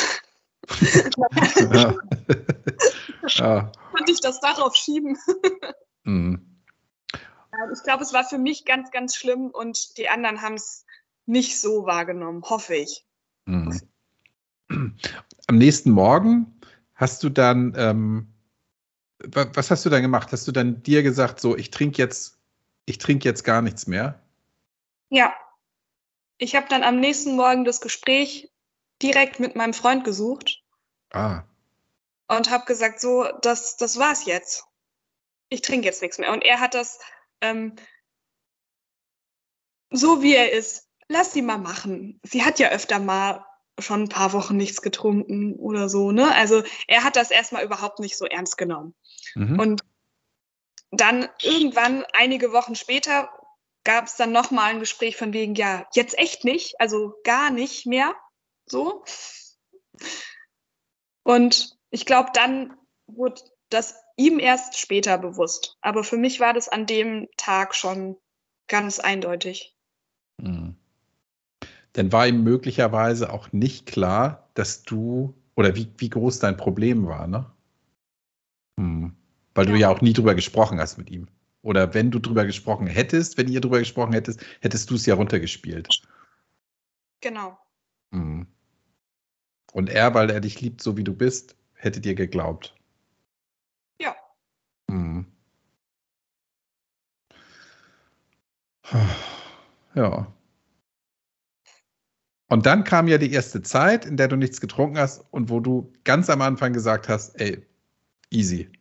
ja. ja. Konnte ich das darauf schieben? Mhm. Ich glaube, es war für mich ganz, ganz schlimm und die anderen haben es nicht so wahrgenommen, hoffe ich. Mhm. Am nächsten Morgen hast du dann, ähm, was hast du dann gemacht? Hast du dann dir gesagt, so, ich trinke jetzt, ich trinke jetzt gar nichts mehr? Ja. Ich habe dann am nächsten Morgen das Gespräch direkt mit meinem Freund gesucht. Ah. Und habe gesagt, so, das, das war's jetzt. Ich trinke jetzt nichts mehr. Und er hat das ähm, so wie er ist. Lass sie mal machen. Sie hat ja öfter mal schon ein paar Wochen nichts getrunken oder so, ne? Also er hat das erstmal überhaupt nicht so ernst genommen. Mhm. Und dann irgendwann, einige Wochen später, gab es dann nochmal ein Gespräch von wegen, ja, jetzt echt nicht, also gar nicht mehr. So. Und ich glaube, dann wurde das ihm erst später bewusst. Aber für mich war das an dem Tag schon ganz eindeutig. Mhm. Dann war ihm möglicherweise auch nicht klar, dass du oder wie, wie groß dein Problem war, ne? Hm. Weil ja. du ja auch nie drüber gesprochen hast mit ihm. Oder wenn du drüber gesprochen hättest, wenn ihr drüber gesprochen hättest, hättest du es ja runtergespielt. Genau. Hm. Und er, weil er dich liebt, so wie du bist, hätte dir geglaubt. Ja. Hm. Ja. Und dann kam ja die erste Zeit, in der du nichts getrunken hast und wo du ganz am Anfang gesagt hast, ey, easy.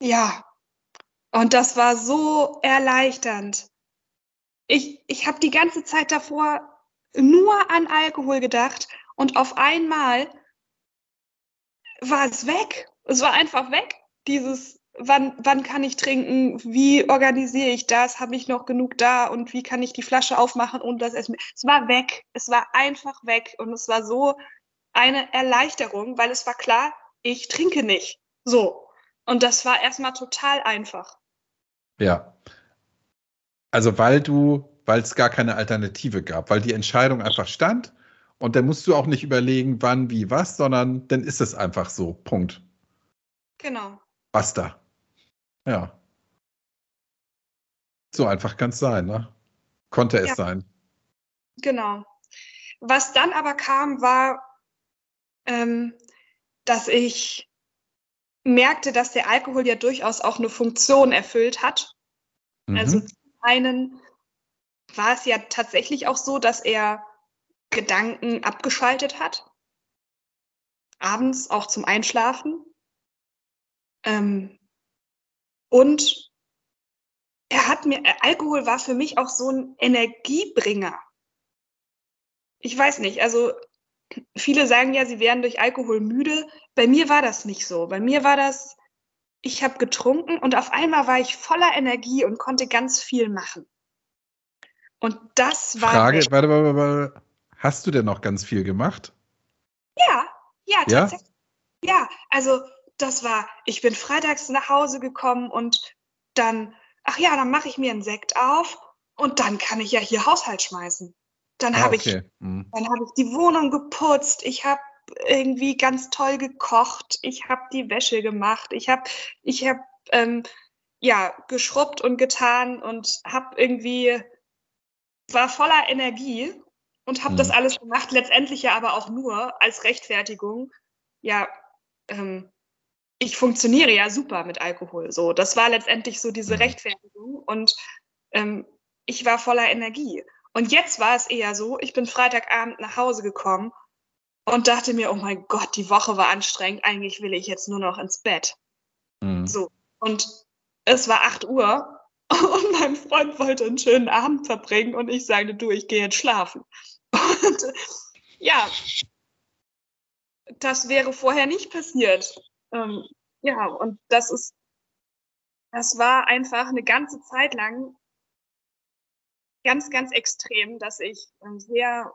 Ja. Und das war so erleichternd. Ich, ich habe die ganze Zeit davor nur an Alkohol gedacht und auf einmal war es weg. Es war einfach weg. Dieses, wann, wann kann ich trinken? Wie organisiere ich das? Habe ich noch genug da? Und wie kann ich die Flasche aufmachen und das essen? Es war weg. Es war einfach weg. Und es war so eine Erleichterung, weil es war klar, ich trinke nicht. So. Und das war erstmal total einfach. Ja. Also weil du weil es gar keine Alternative gab, weil die Entscheidung einfach stand und dann musst du auch nicht überlegen, wann, wie, was, sondern dann ist es einfach so. Punkt. Genau. Basta. Ja. So einfach kann es sein, ne? Konnte es ja. sein. Genau. Was dann aber kam, war, ähm, dass ich merkte, dass der Alkohol ja durchaus auch eine Funktion erfüllt hat. Mhm. Also zum einen war es ja tatsächlich auch so, dass er Gedanken abgeschaltet hat. Abends auch zum Einschlafen. Ähm, und er hat mir, Alkohol war für mich auch so ein Energiebringer. Ich weiß nicht, also viele sagen ja, sie wären durch Alkohol müde. Bei mir war das nicht so. Bei mir war das, ich habe getrunken und auf einmal war ich voller Energie und konnte ganz viel machen. Und das war. Frage, warte, warte, warte. Hast du denn noch ganz viel gemacht? Ja, ja, tatsächlich. Ja, ja also das war, ich bin freitags nach Hause gekommen und dann, ach ja, dann mache ich mir einen Sekt auf und dann kann ich ja hier Haushalt schmeißen. Dann ah, habe okay. ich, mhm. dann habe ich die Wohnung geputzt. Ich habe irgendwie ganz toll gekocht. Ich habe die Wäsche gemacht. Ich habe, ich habe ähm, ja geschrubbt und getan und habe irgendwie war voller Energie und habe mhm. das alles gemacht. Letztendlich ja aber auch nur als Rechtfertigung. Ja, ähm, ich funktioniere ja super mit Alkohol. So, das war letztendlich so diese mhm. Rechtfertigung und ähm, ich war voller Energie. Und jetzt war es eher so, ich bin Freitagabend nach Hause gekommen und dachte mir, oh mein Gott, die Woche war anstrengend, eigentlich will ich jetzt nur noch ins Bett. Mhm. So. Und es war 8 Uhr und mein Freund wollte einen schönen Abend verbringen und ich sagte, du, ich gehe jetzt schlafen. Und ja, das wäre vorher nicht passiert. Ähm, ja, und das ist, das war einfach eine ganze Zeit lang ganz, ganz extrem, dass ich ähm, sehr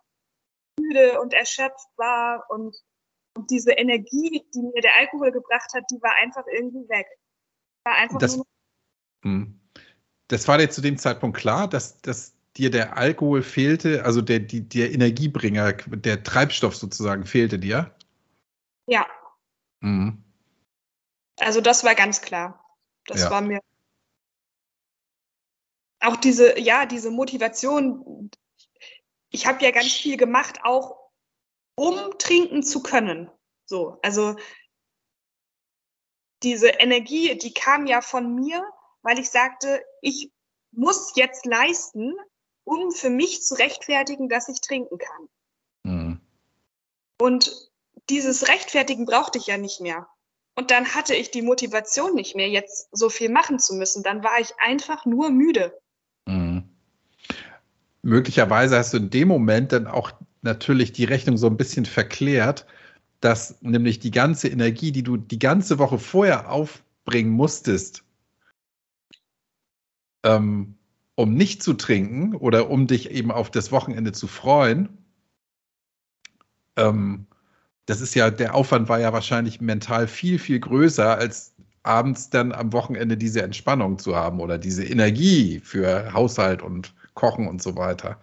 müde und erschöpft war und, und diese Energie, die mir der Alkohol gebracht hat, die war einfach irgendwie weg. War einfach das, nur hm. das war dir zu dem Zeitpunkt klar, dass, dass dir der Alkohol fehlte, also der, die, der Energiebringer, der Treibstoff sozusagen fehlte dir? Ja. Mhm. Also das war ganz klar. Das ja. war mir auch diese, ja, diese Motivation. Ich habe ja ganz viel gemacht, auch um trinken zu können. So, also diese Energie, die kam ja von mir, weil ich sagte, ich muss jetzt leisten, um für mich zu rechtfertigen, dass ich trinken kann. Mhm. Und dieses Rechtfertigen brauchte ich ja nicht mehr. Und dann hatte ich die Motivation nicht mehr, jetzt so viel machen zu müssen. Dann war ich einfach nur müde. Mhm. Möglicherweise hast du in dem Moment dann auch natürlich die Rechnung so ein bisschen verklärt, dass nämlich die ganze Energie, die du die ganze Woche vorher aufbringen musstest, ähm, um nicht zu trinken oder um dich eben auf das Wochenende zu freuen, ähm, das ist ja, der Aufwand war ja wahrscheinlich mental viel, viel größer, als abends dann am Wochenende diese Entspannung zu haben oder diese Energie für Haushalt und Kochen und so weiter.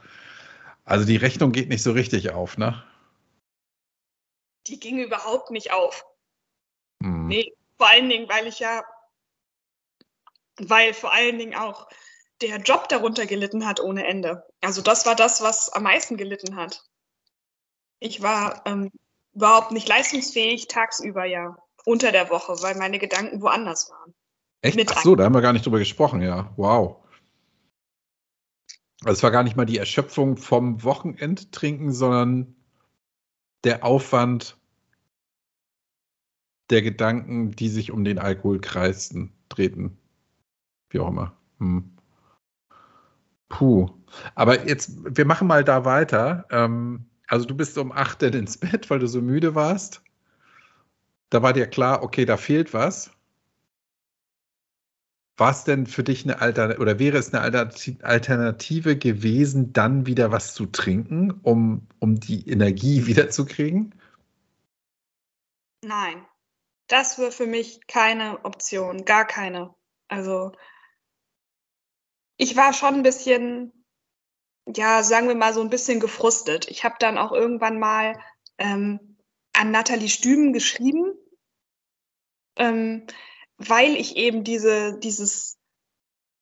Also die Rechnung geht nicht so richtig auf, ne? Die ging überhaupt nicht auf. Hm. Nee, vor allen Dingen, weil ich ja, weil vor allen Dingen auch der Job darunter gelitten hat ohne Ende. Also das war das, was am meisten gelitten hat. Ich war ähm, überhaupt nicht leistungsfähig tagsüber, ja. Unter der Woche, weil meine Gedanken woanders waren. Echt? Mit Ach so, da haben wir gar nicht drüber gesprochen, ja. Wow. Also es war gar nicht mal die Erschöpfung vom Wochenendtrinken, sondern der Aufwand der Gedanken, die sich um den Alkohol kreisten, treten. Wie auch immer. Hm. Puh. Aber jetzt, wir machen mal da weiter. Ähm, also du bist um 8 Uhr ins Bett, weil du so müde warst. Da war dir klar, okay, da fehlt was. War es denn für dich eine Alternative oder wäre es eine Alternative gewesen, dann wieder was zu trinken, um, um die Energie wiederzukriegen? Nein, das wäre für mich keine Option, gar keine. Also ich war schon ein bisschen ja, sagen wir mal, so ein bisschen gefrustet. Ich habe dann auch irgendwann mal ähm, an Nathalie Stüben geschrieben, ähm, weil ich eben diese, dieses,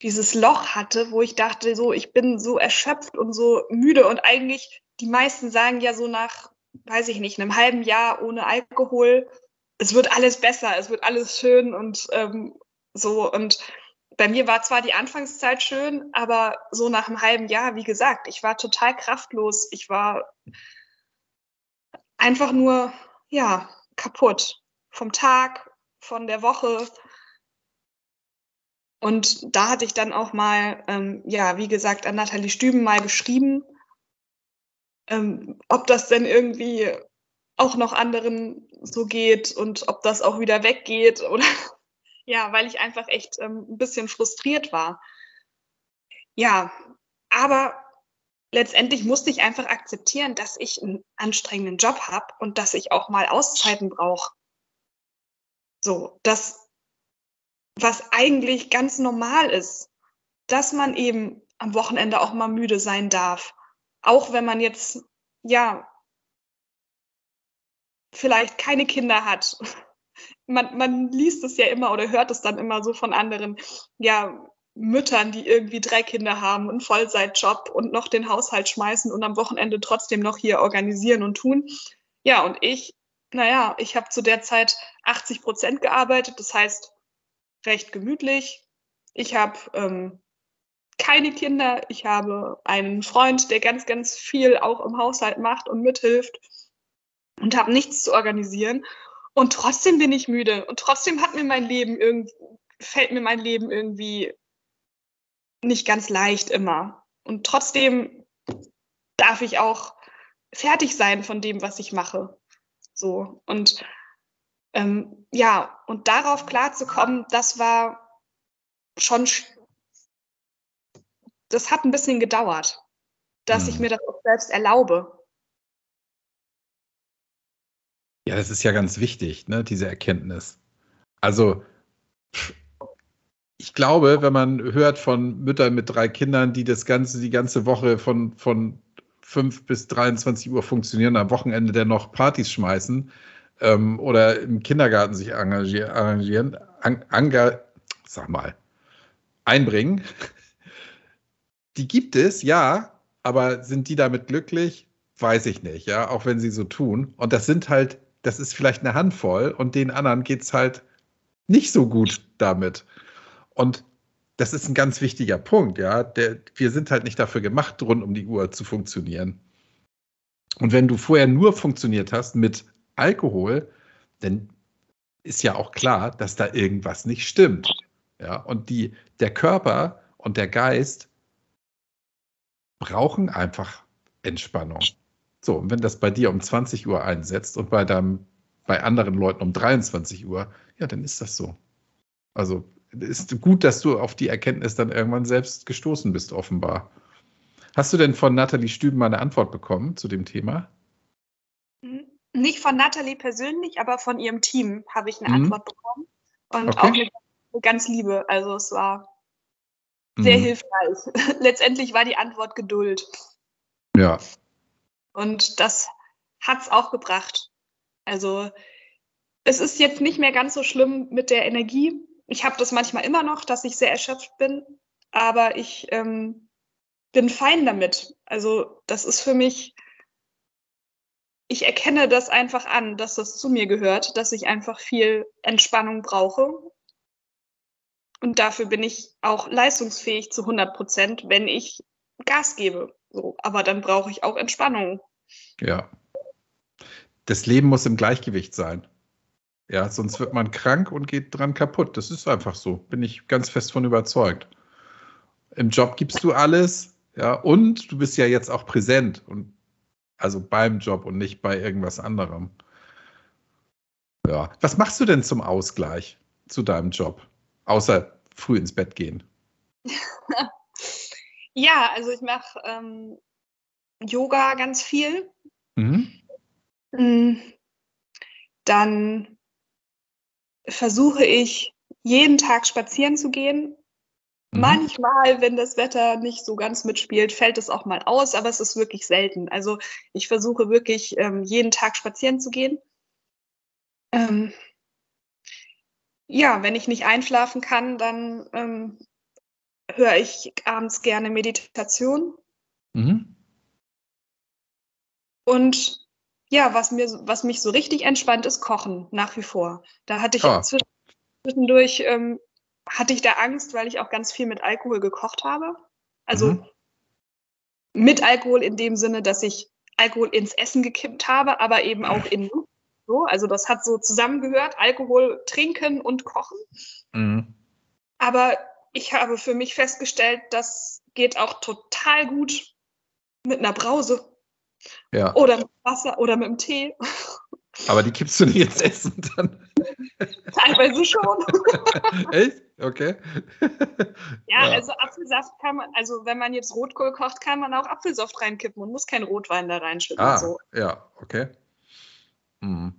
dieses Loch hatte, wo ich dachte, so, ich bin so erschöpft und so müde und eigentlich, die meisten sagen ja so nach, weiß ich nicht, einem halben Jahr ohne Alkohol, es wird alles besser, es wird alles schön und ähm, so und bei mir war zwar die Anfangszeit schön, aber so nach einem halben Jahr, wie gesagt, ich war total kraftlos. Ich war einfach nur, ja, kaputt. Vom Tag, von der Woche. Und da hatte ich dann auch mal, ähm, ja, wie gesagt, an Nathalie Stüben mal geschrieben, ähm, ob das denn irgendwie auch noch anderen so geht und ob das auch wieder weggeht oder Ja, weil ich einfach echt ähm, ein bisschen frustriert war. Ja, aber letztendlich musste ich einfach akzeptieren, dass ich einen anstrengenden Job habe und dass ich auch mal Auszeiten brauche. So, das, was eigentlich ganz normal ist, dass man eben am Wochenende auch mal müde sein darf. Auch wenn man jetzt, ja, vielleicht keine Kinder hat. Man, man liest es ja immer oder hört es dann immer so von anderen, ja, Müttern, die irgendwie drei Kinder haben, einen Vollzeitjob und noch den Haushalt schmeißen und am Wochenende trotzdem noch hier organisieren und tun. Ja, und ich, naja, ich habe zu der Zeit 80 Prozent gearbeitet, das heißt recht gemütlich. Ich habe ähm, keine Kinder, ich habe einen Freund, der ganz, ganz viel auch im Haushalt macht und mithilft und habe nichts zu organisieren. Und trotzdem bin ich müde und trotzdem hat mir mein Leben irgendwie, fällt mir mein Leben irgendwie nicht ganz leicht immer. Und trotzdem darf ich auch fertig sein von dem, was ich mache. So. Und ähm, ja, und darauf klarzukommen, das war schon, das hat ein bisschen gedauert, dass hm. ich mir das auch selbst erlaube. Ja, das ist ja ganz wichtig, ne, diese Erkenntnis. Also, ich glaube, wenn man hört von Müttern mit drei Kindern, die das ganze, die ganze Woche von, von 5 bis 23 Uhr funktionieren, am Wochenende dann noch Partys schmeißen ähm, oder im Kindergarten sich engagieren, arrangieren, an, anga, sag mal, einbringen. Die gibt es, ja, aber sind die damit glücklich? Weiß ich nicht, ja, auch wenn sie so tun. Und das sind halt, das ist vielleicht eine Handvoll und den anderen geht es halt nicht so gut damit. Und das ist ein ganz wichtiger Punkt, ja. Der, wir sind halt nicht dafür gemacht, rund um die Uhr zu funktionieren. Und wenn du vorher nur funktioniert hast mit Alkohol, dann ist ja auch klar, dass da irgendwas nicht stimmt. Ja, und die, der Körper und der Geist brauchen einfach Entspannung. So, und wenn das bei dir um 20 Uhr einsetzt und bei deinem, bei anderen Leuten um 23 Uhr, ja, dann ist das so. Also ist gut, dass du auf die Erkenntnis dann irgendwann selbst gestoßen bist, offenbar. Hast du denn von Nathalie Stüben mal eine Antwort bekommen zu dem Thema? Nicht von Nathalie persönlich, aber von ihrem Team habe ich eine mhm. Antwort bekommen. Und okay. auch eine, ganz liebe. Also es war sehr mhm. hilfreich. Letztendlich war die Antwort Geduld. Ja. Und das hat es auch gebracht. Also es ist jetzt nicht mehr ganz so schlimm mit der Energie, ich habe das manchmal immer noch, dass ich sehr erschöpft bin, aber ich ähm, bin fein damit. Also das ist für mich, ich erkenne das einfach an, dass das zu mir gehört, dass ich einfach viel Entspannung brauche. Und dafür bin ich auch leistungsfähig zu 100 Prozent, wenn ich Gas gebe. So, aber dann brauche ich auch Entspannung. Ja. Das Leben muss im Gleichgewicht sein. Ja, sonst wird man krank und geht dran kaputt. Das ist einfach so. Bin ich ganz fest von überzeugt. Im Job gibst du alles, ja, und du bist ja jetzt auch präsent und also beim Job und nicht bei irgendwas anderem. Ja. Was machst du denn zum Ausgleich zu deinem Job? Außer früh ins Bett gehen. ja, also ich mache ähm, Yoga ganz viel. Mhm. Mm. Dann versuche ich jeden Tag spazieren zu gehen. Mhm. Manchmal, wenn das Wetter nicht so ganz mitspielt, fällt es auch mal aus, aber es ist wirklich selten. Also ich versuche wirklich ähm, jeden Tag spazieren zu gehen. Ähm, ja, wenn ich nicht einschlafen kann, dann ähm, höre ich abends gerne Meditation. Mhm. Und ja, was mir, was mich so richtig entspannt, ist Kochen nach wie vor. Da hatte ich ah. zwischendurch ähm, hatte ich da Angst, weil ich auch ganz viel mit Alkohol gekocht habe. Also mhm. mit Alkohol in dem Sinne, dass ich Alkohol ins Essen gekippt habe, aber eben auch in so. Also das hat so zusammengehört, Alkohol trinken und kochen. Mhm. Aber ich habe für mich festgestellt, das geht auch total gut mit einer Brause. Ja. Oder mit Wasser oder mit dem Tee. Aber die kippst du nicht ins Essen dann. Teilweise schon. Echt? Okay. Ja, ja, also Apfelsaft kann man, also wenn man jetzt Rotkohl kocht, kann man auch Apfelsaft reinkippen und muss kein Rotwein da reinschütten. Ah, so. ja, okay. Mhm.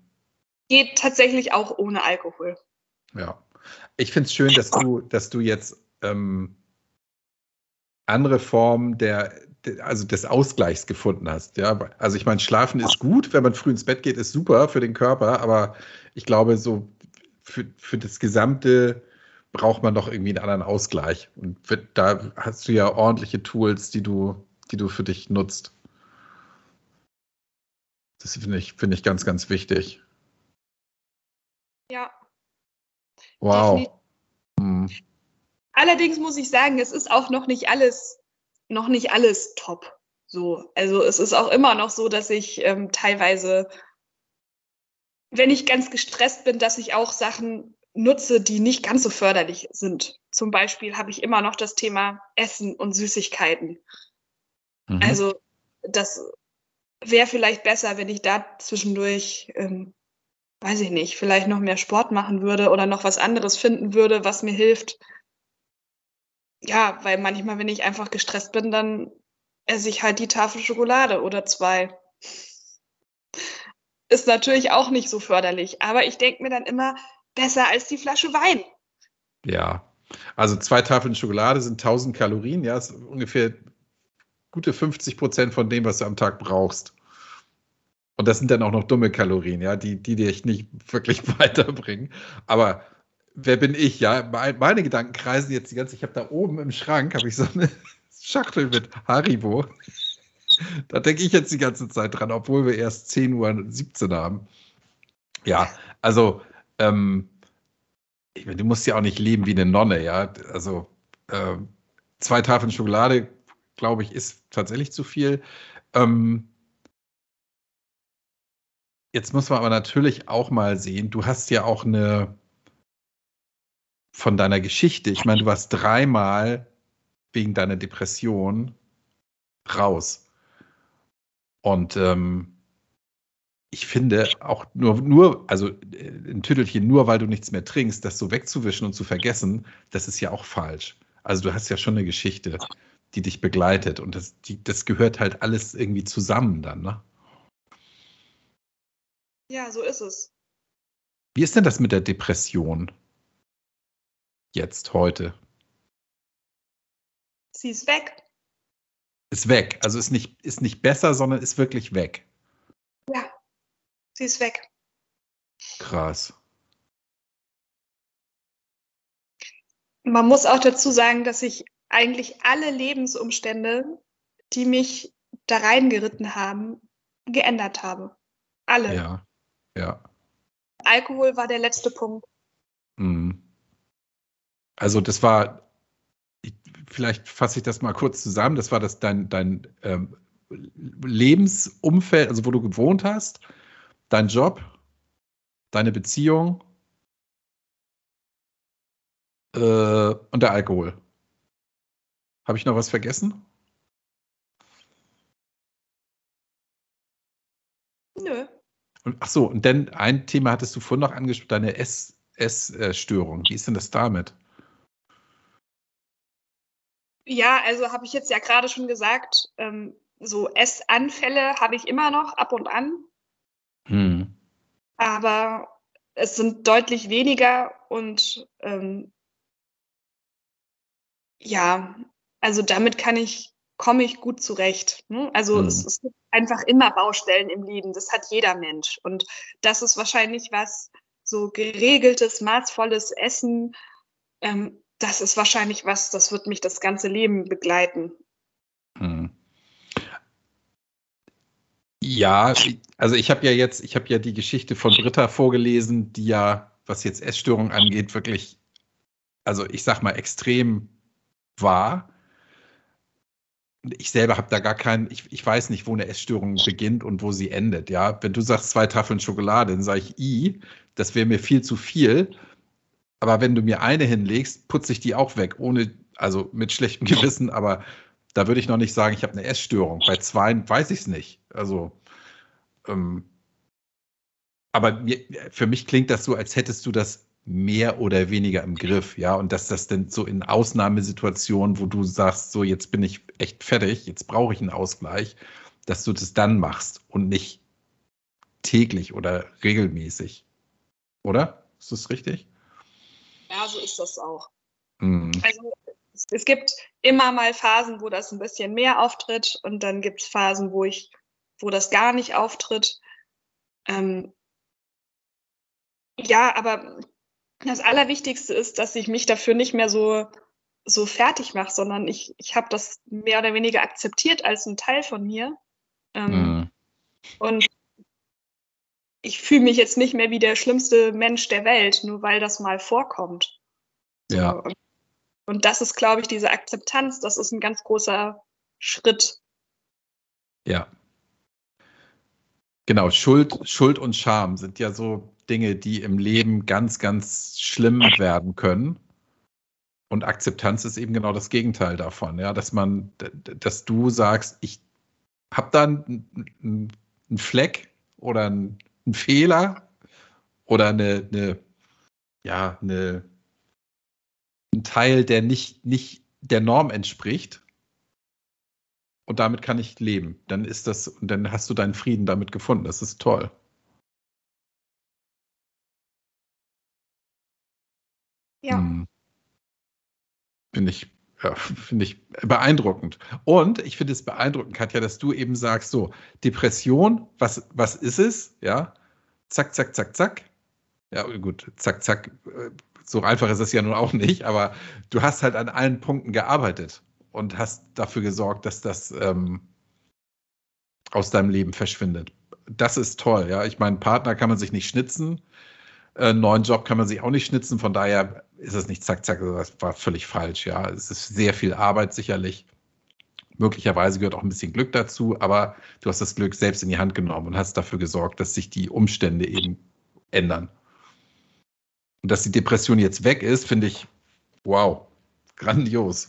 Geht tatsächlich auch ohne Alkohol. Ja. Ich finde es schön, dass du, dass du jetzt ähm, andere Formen der, also des Ausgleichs gefunden hast. Ja, also ich meine, Schlafen ist gut, wenn man früh ins Bett geht, ist super für den Körper, aber ich glaube, so für, für das gesamte braucht man doch irgendwie einen anderen Ausgleich. Und da hast du ja ordentliche Tools, die du, die du für dich nutzt. Das finde ich, finde ich ganz, ganz wichtig. Ja. Wow. Hm. Allerdings muss ich sagen, es ist auch noch nicht alles, noch nicht alles top. So, also es ist auch immer noch so, dass ich ähm, teilweise, wenn ich ganz gestresst bin, dass ich auch Sachen nutze, die nicht ganz so förderlich sind. Zum Beispiel habe ich immer noch das Thema Essen und Süßigkeiten. Mhm. Also das wäre vielleicht besser, wenn ich da zwischendurch, ähm, weiß ich nicht, vielleicht noch mehr Sport machen würde oder noch was anderes finden würde, was mir hilft. Ja, weil manchmal, wenn ich einfach gestresst bin, dann esse ich halt die Tafel Schokolade oder zwei. Ist natürlich auch nicht so förderlich. Aber ich denke mir dann immer, besser als die Flasche Wein. Ja, also zwei Tafeln Schokolade sind 1000 Kalorien, ja, ist ungefähr gute 50 Prozent von dem, was du am Tag brauchst. Und das sind dann auch noch dumme Kalorien, ja, die, die dich nicht wirklich weiterbringen. Aber wer bin ich, ja? Meine Gedanken kreisen jetzt die ganze, ich habe da oben im Schrank, habe ich so eine Schachtel mit Haribo. Da denke ich jetzt die ganze Zeit dran, obwohl wir erst 10 Uhr 17 haben. Ja, also ähm, ich meine, du musst ja auch nicht leben wie eine Nonne, ja. Also äh, zwei Tafeln Schokolade, glaube ich, ist tatsächlich zu viel. Ähm, jetzt muss man aber natürlich auch mal sehen, du hast ja auch eine von deiner Geschichte, ich meine, du warst dreimal wegen deiner Depression raus. Und ähm, ich finde auch nur, nur, also äh, ein Tüttelchen, nur weil du nichts mehr trinkst, das so wegzuwischen und zu vergessen, das ist ja auch falsch. Also du hast ja schon eine Geschichte, die dich begleitet und das, die, das gehört halt alles irgendwie zusammen dann, ne? Ja, so ist es. Wie ist denn das mit der Depression? Jetzt, heute? Sie ist weg. Ist weg. Also ist nicht, ist nicht besser, sondern ist wirklich weg. Ja. Sie ist weg. Krass. Man muss auch dazu sagen, dass ich eigentlich alle Lebensumstände, die mich da reingeritten haben, geändert habe. Alle. Ja, ja. Alkohol war der letzte Punkt. Mhm. Also das war, vielleicht fasse ich das mal kurz zusammen, das war das dein, dein ähm, Lebensumfeld, also wo du gewohnt hast, dein Job, deine Beziehung äh, und der Alkohol. Habe ich noch was vergessen? Und, ach so, und dann ein Thema hattest du vorhin noch angesprochen, deine Essstörung. Wie ist denn das damit? Ja, also habe ich jetzt ja gerade schon gesagt, ähm, so Essanfälle habe ich immer noch ab und an. Hm. Aber es sind deutlich weniger und ähm, ja, also damit kann ich, komme ich gut zurecht. Ne? Also hm. es, es gibt einfach immer Baustellen im Leben, das hat jeder Mensch. Und das ist wahrscheinlich was, so geregeltes, maßvolles Essen, ähm, das ist wahrscheinlich was, das wird mich das ganze Leben begleiten. Hm. Ja, also ich habe ja jetzt, ich habe ja die Geschichte von Britta vorgelesen, die ja, was jetzt Essstörung angeht, wirklich, also ich sag mal, extrem war. Ich selber habe da gar keinen, ich, ich weiß nicht, wo eine Essstörung beginnt und wo sie endet. Ja, wenn du sagst zwei Tafeln Schokolade, dann sage ich i, das wäre mir viel zu viel. Aber wenn du mir eine hinlegst, putze ich die auch weg, ohne, also mit schlechtem Gewissen, aber da würde ich noch nicht sagen, ich habe eine Essstörung. Bei zwei weiß ich es nicht. Also, ähm, aber mir, für mich klingt das so, als hättest du das mehr oder weniger im Griff, ja, und dass das denn so in Ausnahmesituationen, wo du sagst, so jetzt bin ich echt fertig, jetzt brauche ich einen Ausgleich, dass du das dann machst und nicht täglich oder regelmäßig. Oder? Ist das richtig? Ja, so ist das auch. Mhm. Also es gibt immer mal Phasen, wo das ein bisschen mehr auftritt und dann gibt es Phasen, wo ich, wo das gar nicht auftritt. Ähm, ja, aber das Allerwichtigste ist, dass ich mich dafür nicht mehr so, so fertig mache, sondern ich, ich habe das mehr oder weniger akzeptiert als ein Teil von mir. Ähm, mhm. Und ich fühle mich jetzt nicht mehr wie der schlimmste Mensch der Welt, nur weil das mal vorkommt. Ja. Und, und das ist, glaube ich, diese Akzeptanz, das ist ein ganz großer Schritt. Ja. Genau, Schuld, Schuld und Scham sind ja so Dinge, die im Leben ganz, ganz schlimm werden können. Und Akzeptanz ist eben genau das Gegenteil davon, ja, dass man, dass du sagst, ich habe da einen, einen Fleck oder einen ein Fehler oder eine, eine ja, eine, ein Teil, der nicht, nicht der Norm entspricht. Und damit kann ich leben. Dann ist das, und dann hast du deinen Frieden damit gefunden. Das ist toll. Ja. Hm. Finde ich, ja, ich beeindruckend. Und ich finde es beeindruckend, Katja, dass du eben sagst, so, Depression, was, was ist es? Ja, zack, zack, zack, zack. Ja, gut, zack, zack. Äh, so einfach ist es ja nun auch nicht, aber du hast halt an allen Punkten gearbeitet und hast dafür gesorgt, dass das ähm, aus deinem Leben verschwindet. Das ist toll, ja. Ich meine, Partner kann man sich nicht schnitzen, äh, neuen Job kann man sich auch nicht schnitzen, von daher ist es nicht zack, zack, das war völlig falsch, ja. Es ist sehr viel Arbeit sicherlich. Möglicherweise gehört auch ein bisschen Glück dazu, aber du hast das Glück selbst in die Hand genommen und hast dafür gesorgt, dass sich die Umstände eben ändern. Und dass die Depression jetzt weg ist, finde ich, wow, grandios.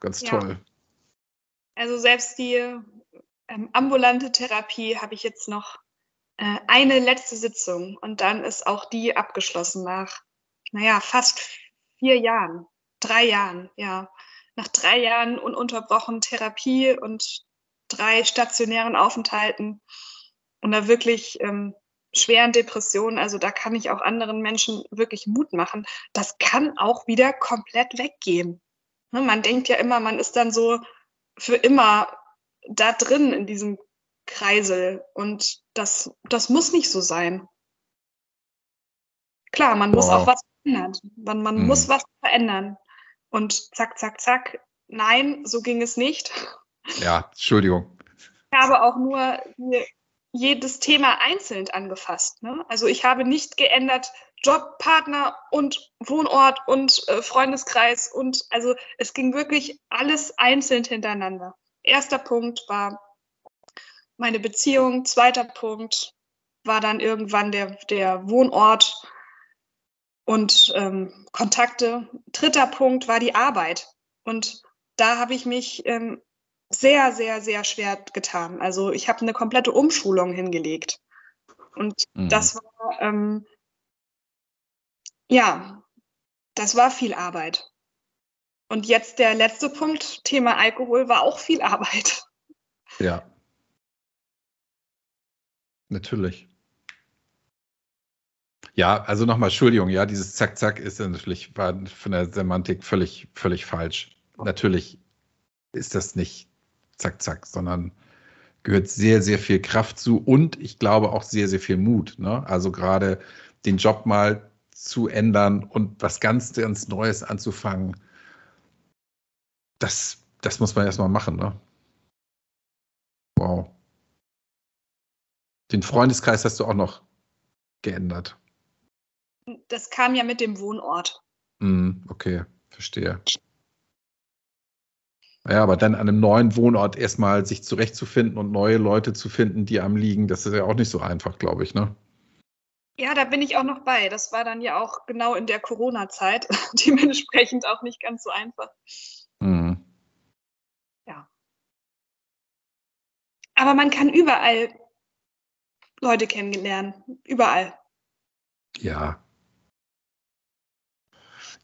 Ganz ja. toll. Also selbst die ähm, ambulante Therapie habe ich jetzt noch äh, eine letzte Sitzung und dann ist auch die abgeschlossen nach, naja, fast vier Jahren, drei Jahren, ja nach drei Jahren ununterbrochen Therapie und drei stationären Aufenthalten und da wirklich ähm, schweren Depressionen, also da kann ich auch anderen Menschen wirklich Mut machen. Das kann auch wieder komplett weggehen. Ne, man denkt ja immer, man ist dann so für immer da drin in diesem Kreisel und das, das muss nicht so sein. Klar, man muss wow. auch was verändern. Man, man mhm. muss was verändern und zack, zack, zack. Nein, so ging es nicht. Ja, Entschuldigung. Ich habe auch nur jedes Thema einzeln angefasst. Ne? Also ich habe nicht geändert Job, Partner und Wohnort und äh, Freundeskreis und also es ging wirklich alles einzeln hintereinander. Erster Punkt war meine Beziehung, zweiter Punkt war dann irgendwann der, der Wohnort und ähm, Kontakte. Dritter Punkt war die Arbeit. Und da habe ich mich ähm, sehr, sehr, sehr schwer getan. Also ich habe eine komplette Umschulung hingelegt. Und mhm. das war, ähm, ja, das war viel Arbeit. Und jetzt der letzte Punkt, Thema Alkohol, war auch viel Arbeit. Ja. Natürlich. Ja, also nochmal, Entschuldigung, ja, dieses Zack-Zack ist natürlich war von der Semantik völlig, völlig falsch. Natürlich ist das nicht Zack-Zack, sondern gehört sehr, sehr viel Kraft zu und ich glaube auch sehr, sehr viel Mut. Ne? Also gerade den Job mal zu ändern und was ganz, ganz Neues anzufangen, das, das muss man erstmal machen. Ne? Wow. Den Freundeskreis hast du auch noch geändert das kam ja mit dem Wohnort. Mm, okay, verstehe. Ja, aber dann an einem neuen Wohnort erstmal sich zurechtzufinden und neue Leute zu finden, die am liegen, das ist ja auch nicht so einfach, glaube ich, ne? Ja, da bin ich auch noch bei. Das war dann ja auch genau in der Corona-Zeit, dementsprechend auch nicht ganz so einfach. Mhm. Ja. Aber man kann überall Leute kennenlernen. Überall. Ja,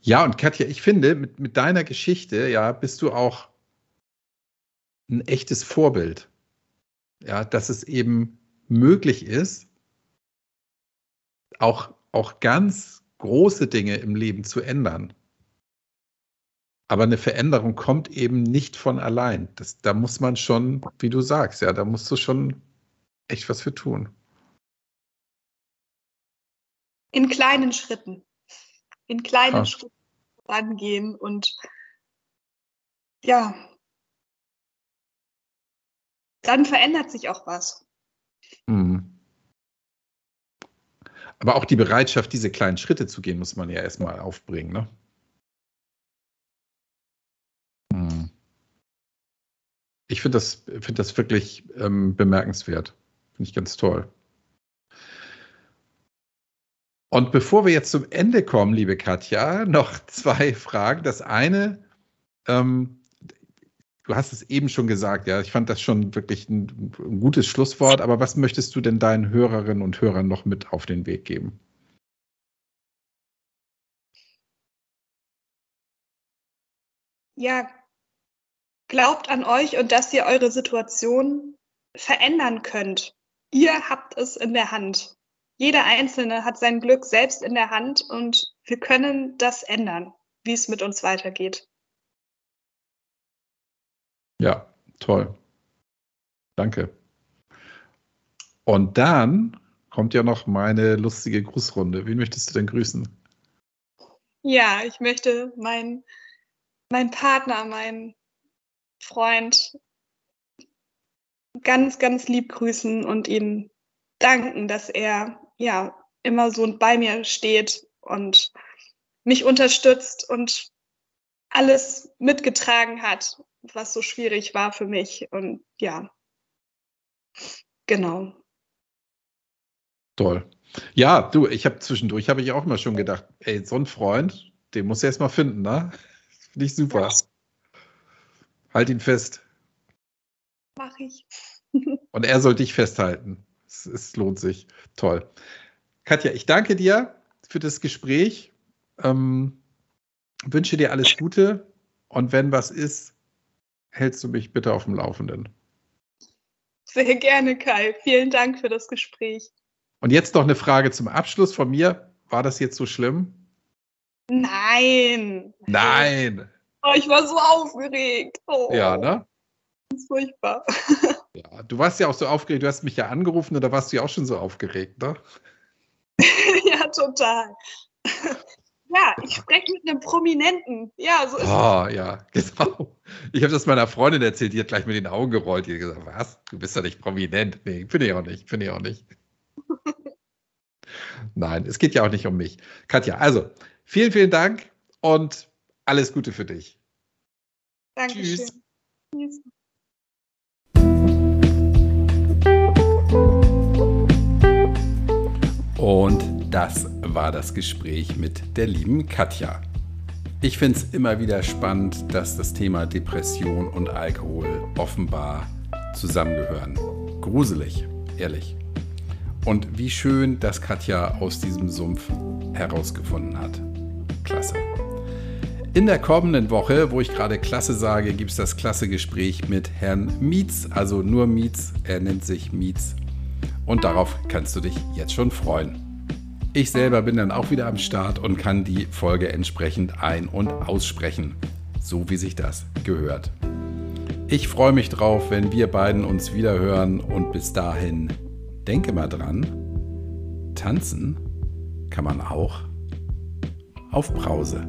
Ja, und Katja, ich finde, mit, mit deiner Geschichte, ja, bist du auch ein echtes Vorbild. Ja, dass es eben möglich ist, auch, auch ganz große Dinge im Leben zu ändern. Aber eine Veränderung kommt eben nicht von allein. Das, da muss man schon, wie du sagst, ja, da musst du schon echt was für tun. In kleinen Schritten. In kleinen ah. Schritten rangehen und ja, dann verändert sich auch was. Mhm. Aber auch die Bereitschaft, diese kleinen Schritte zu gehen, muss man ja erstmal aufbringen, ne? Hm. Ich finde das, find das wirklich ähm, bemerkenswert. Finde ich ganz toll. Und bevor wir jetzt zum Ende kommen, liebe Katja, noch zwei Fragen. Das eine, ähm, du hast es eben schon gesagt, ja, ich fand das schon wirklich ein, ein, gutes Schlusswort, aber was möchtest du denn deinen Hörerinnen und Hörern noch mit auf den Weg geben? Ja, glaubt an euch und dass ihr eure Situation verändern könnt. Ihr habt es in der Hand. Jeder Einzelne hat sein Glück selbst in der Hand und wir können das ändern, wie es mit uns weitergeht. Ja, toll. Danke. Und dann kommt ja noch meine lustige Grußrunde. Wen möchtest du denn grüßen? Ja, ich möchte meinen mein Partner, meinen Freund ganz, ganz lieb grüßen und ihm danken, dass er ja immer so bei mir steht und mich unterstützt und alles mitgetragen hat, was so schwierig war für mich. Und ja, genau. Toll. Ja, du, ich habe zwischendurch, habe ich auch immer schon gedacht, ey, so ein Freund, den muss er erst mal finden, ne? Finde ich super. Ja. Halt ihn fest. Mach ich. Und er soll dich festhalten. Es, es, lohnt sich. Toll. Katja, ich danke dir für das Gespräch. Ähm, wünsche dir alles Gute. Und wenn was ist, hältst du mich bitte auf dem Laufenden. Sehr gerne, Kai. Vielen Dank für das Gespräch. Und jetzt noch eine Frage zum Abschluss von mir. War das jetzt so schlimm? Nein. Nein. Oh, ich war so aufgeregt. Oh. Ja, ne? Das ist furchtbar. Du warst ja auch so aufgeregt. Du hast mich ja angerufen und da warst du ja auch schon so aufgeregt, ne? ja, total. Ja, ich spreche mit einem Prominenten. Ja, so ist oh, es. ja, genau. Ich habe das meiner Freundin erzählt, die hat gleich mit den Augen gerollt. Die hat gesagt, was? Du bist ja nicht prominent. Nee, bin ich auch nicht, bin ich auch nicht. Nein, es geht ja auch nicht um mich. Katja, also, vielen, vielen Dank und alles Gute für dich. Dankeschön. Tschüss. Tschüss. Und das war das Gespräch mit der lieben Katja. Ich finde es immer wieder spannend, dass das Thema Depression und Alkohol offenbar zusammengehören. Gruselig, ehrlich. Und wie schön, dass Katja aus diesem Sumpf herausgefunden hat. Klasse. In der kommenden Woche, wo ich gerade Klasse sage, gibt es das klasse Gespräch mit Herrn Mietz, also nur Mietz, er nennt sich Mietz. Und darauf kannst du dich jetzt schon freuen. Ich selber bin dann auch wieder am Start und kann die Folge entsprechend ein- und aussprechen, so wie sich das gehört. Ich freue mich drauf, wenn wir beiden uns wieder hören und bis dahin denke mal dran, tanzen kann man auch auf Brause.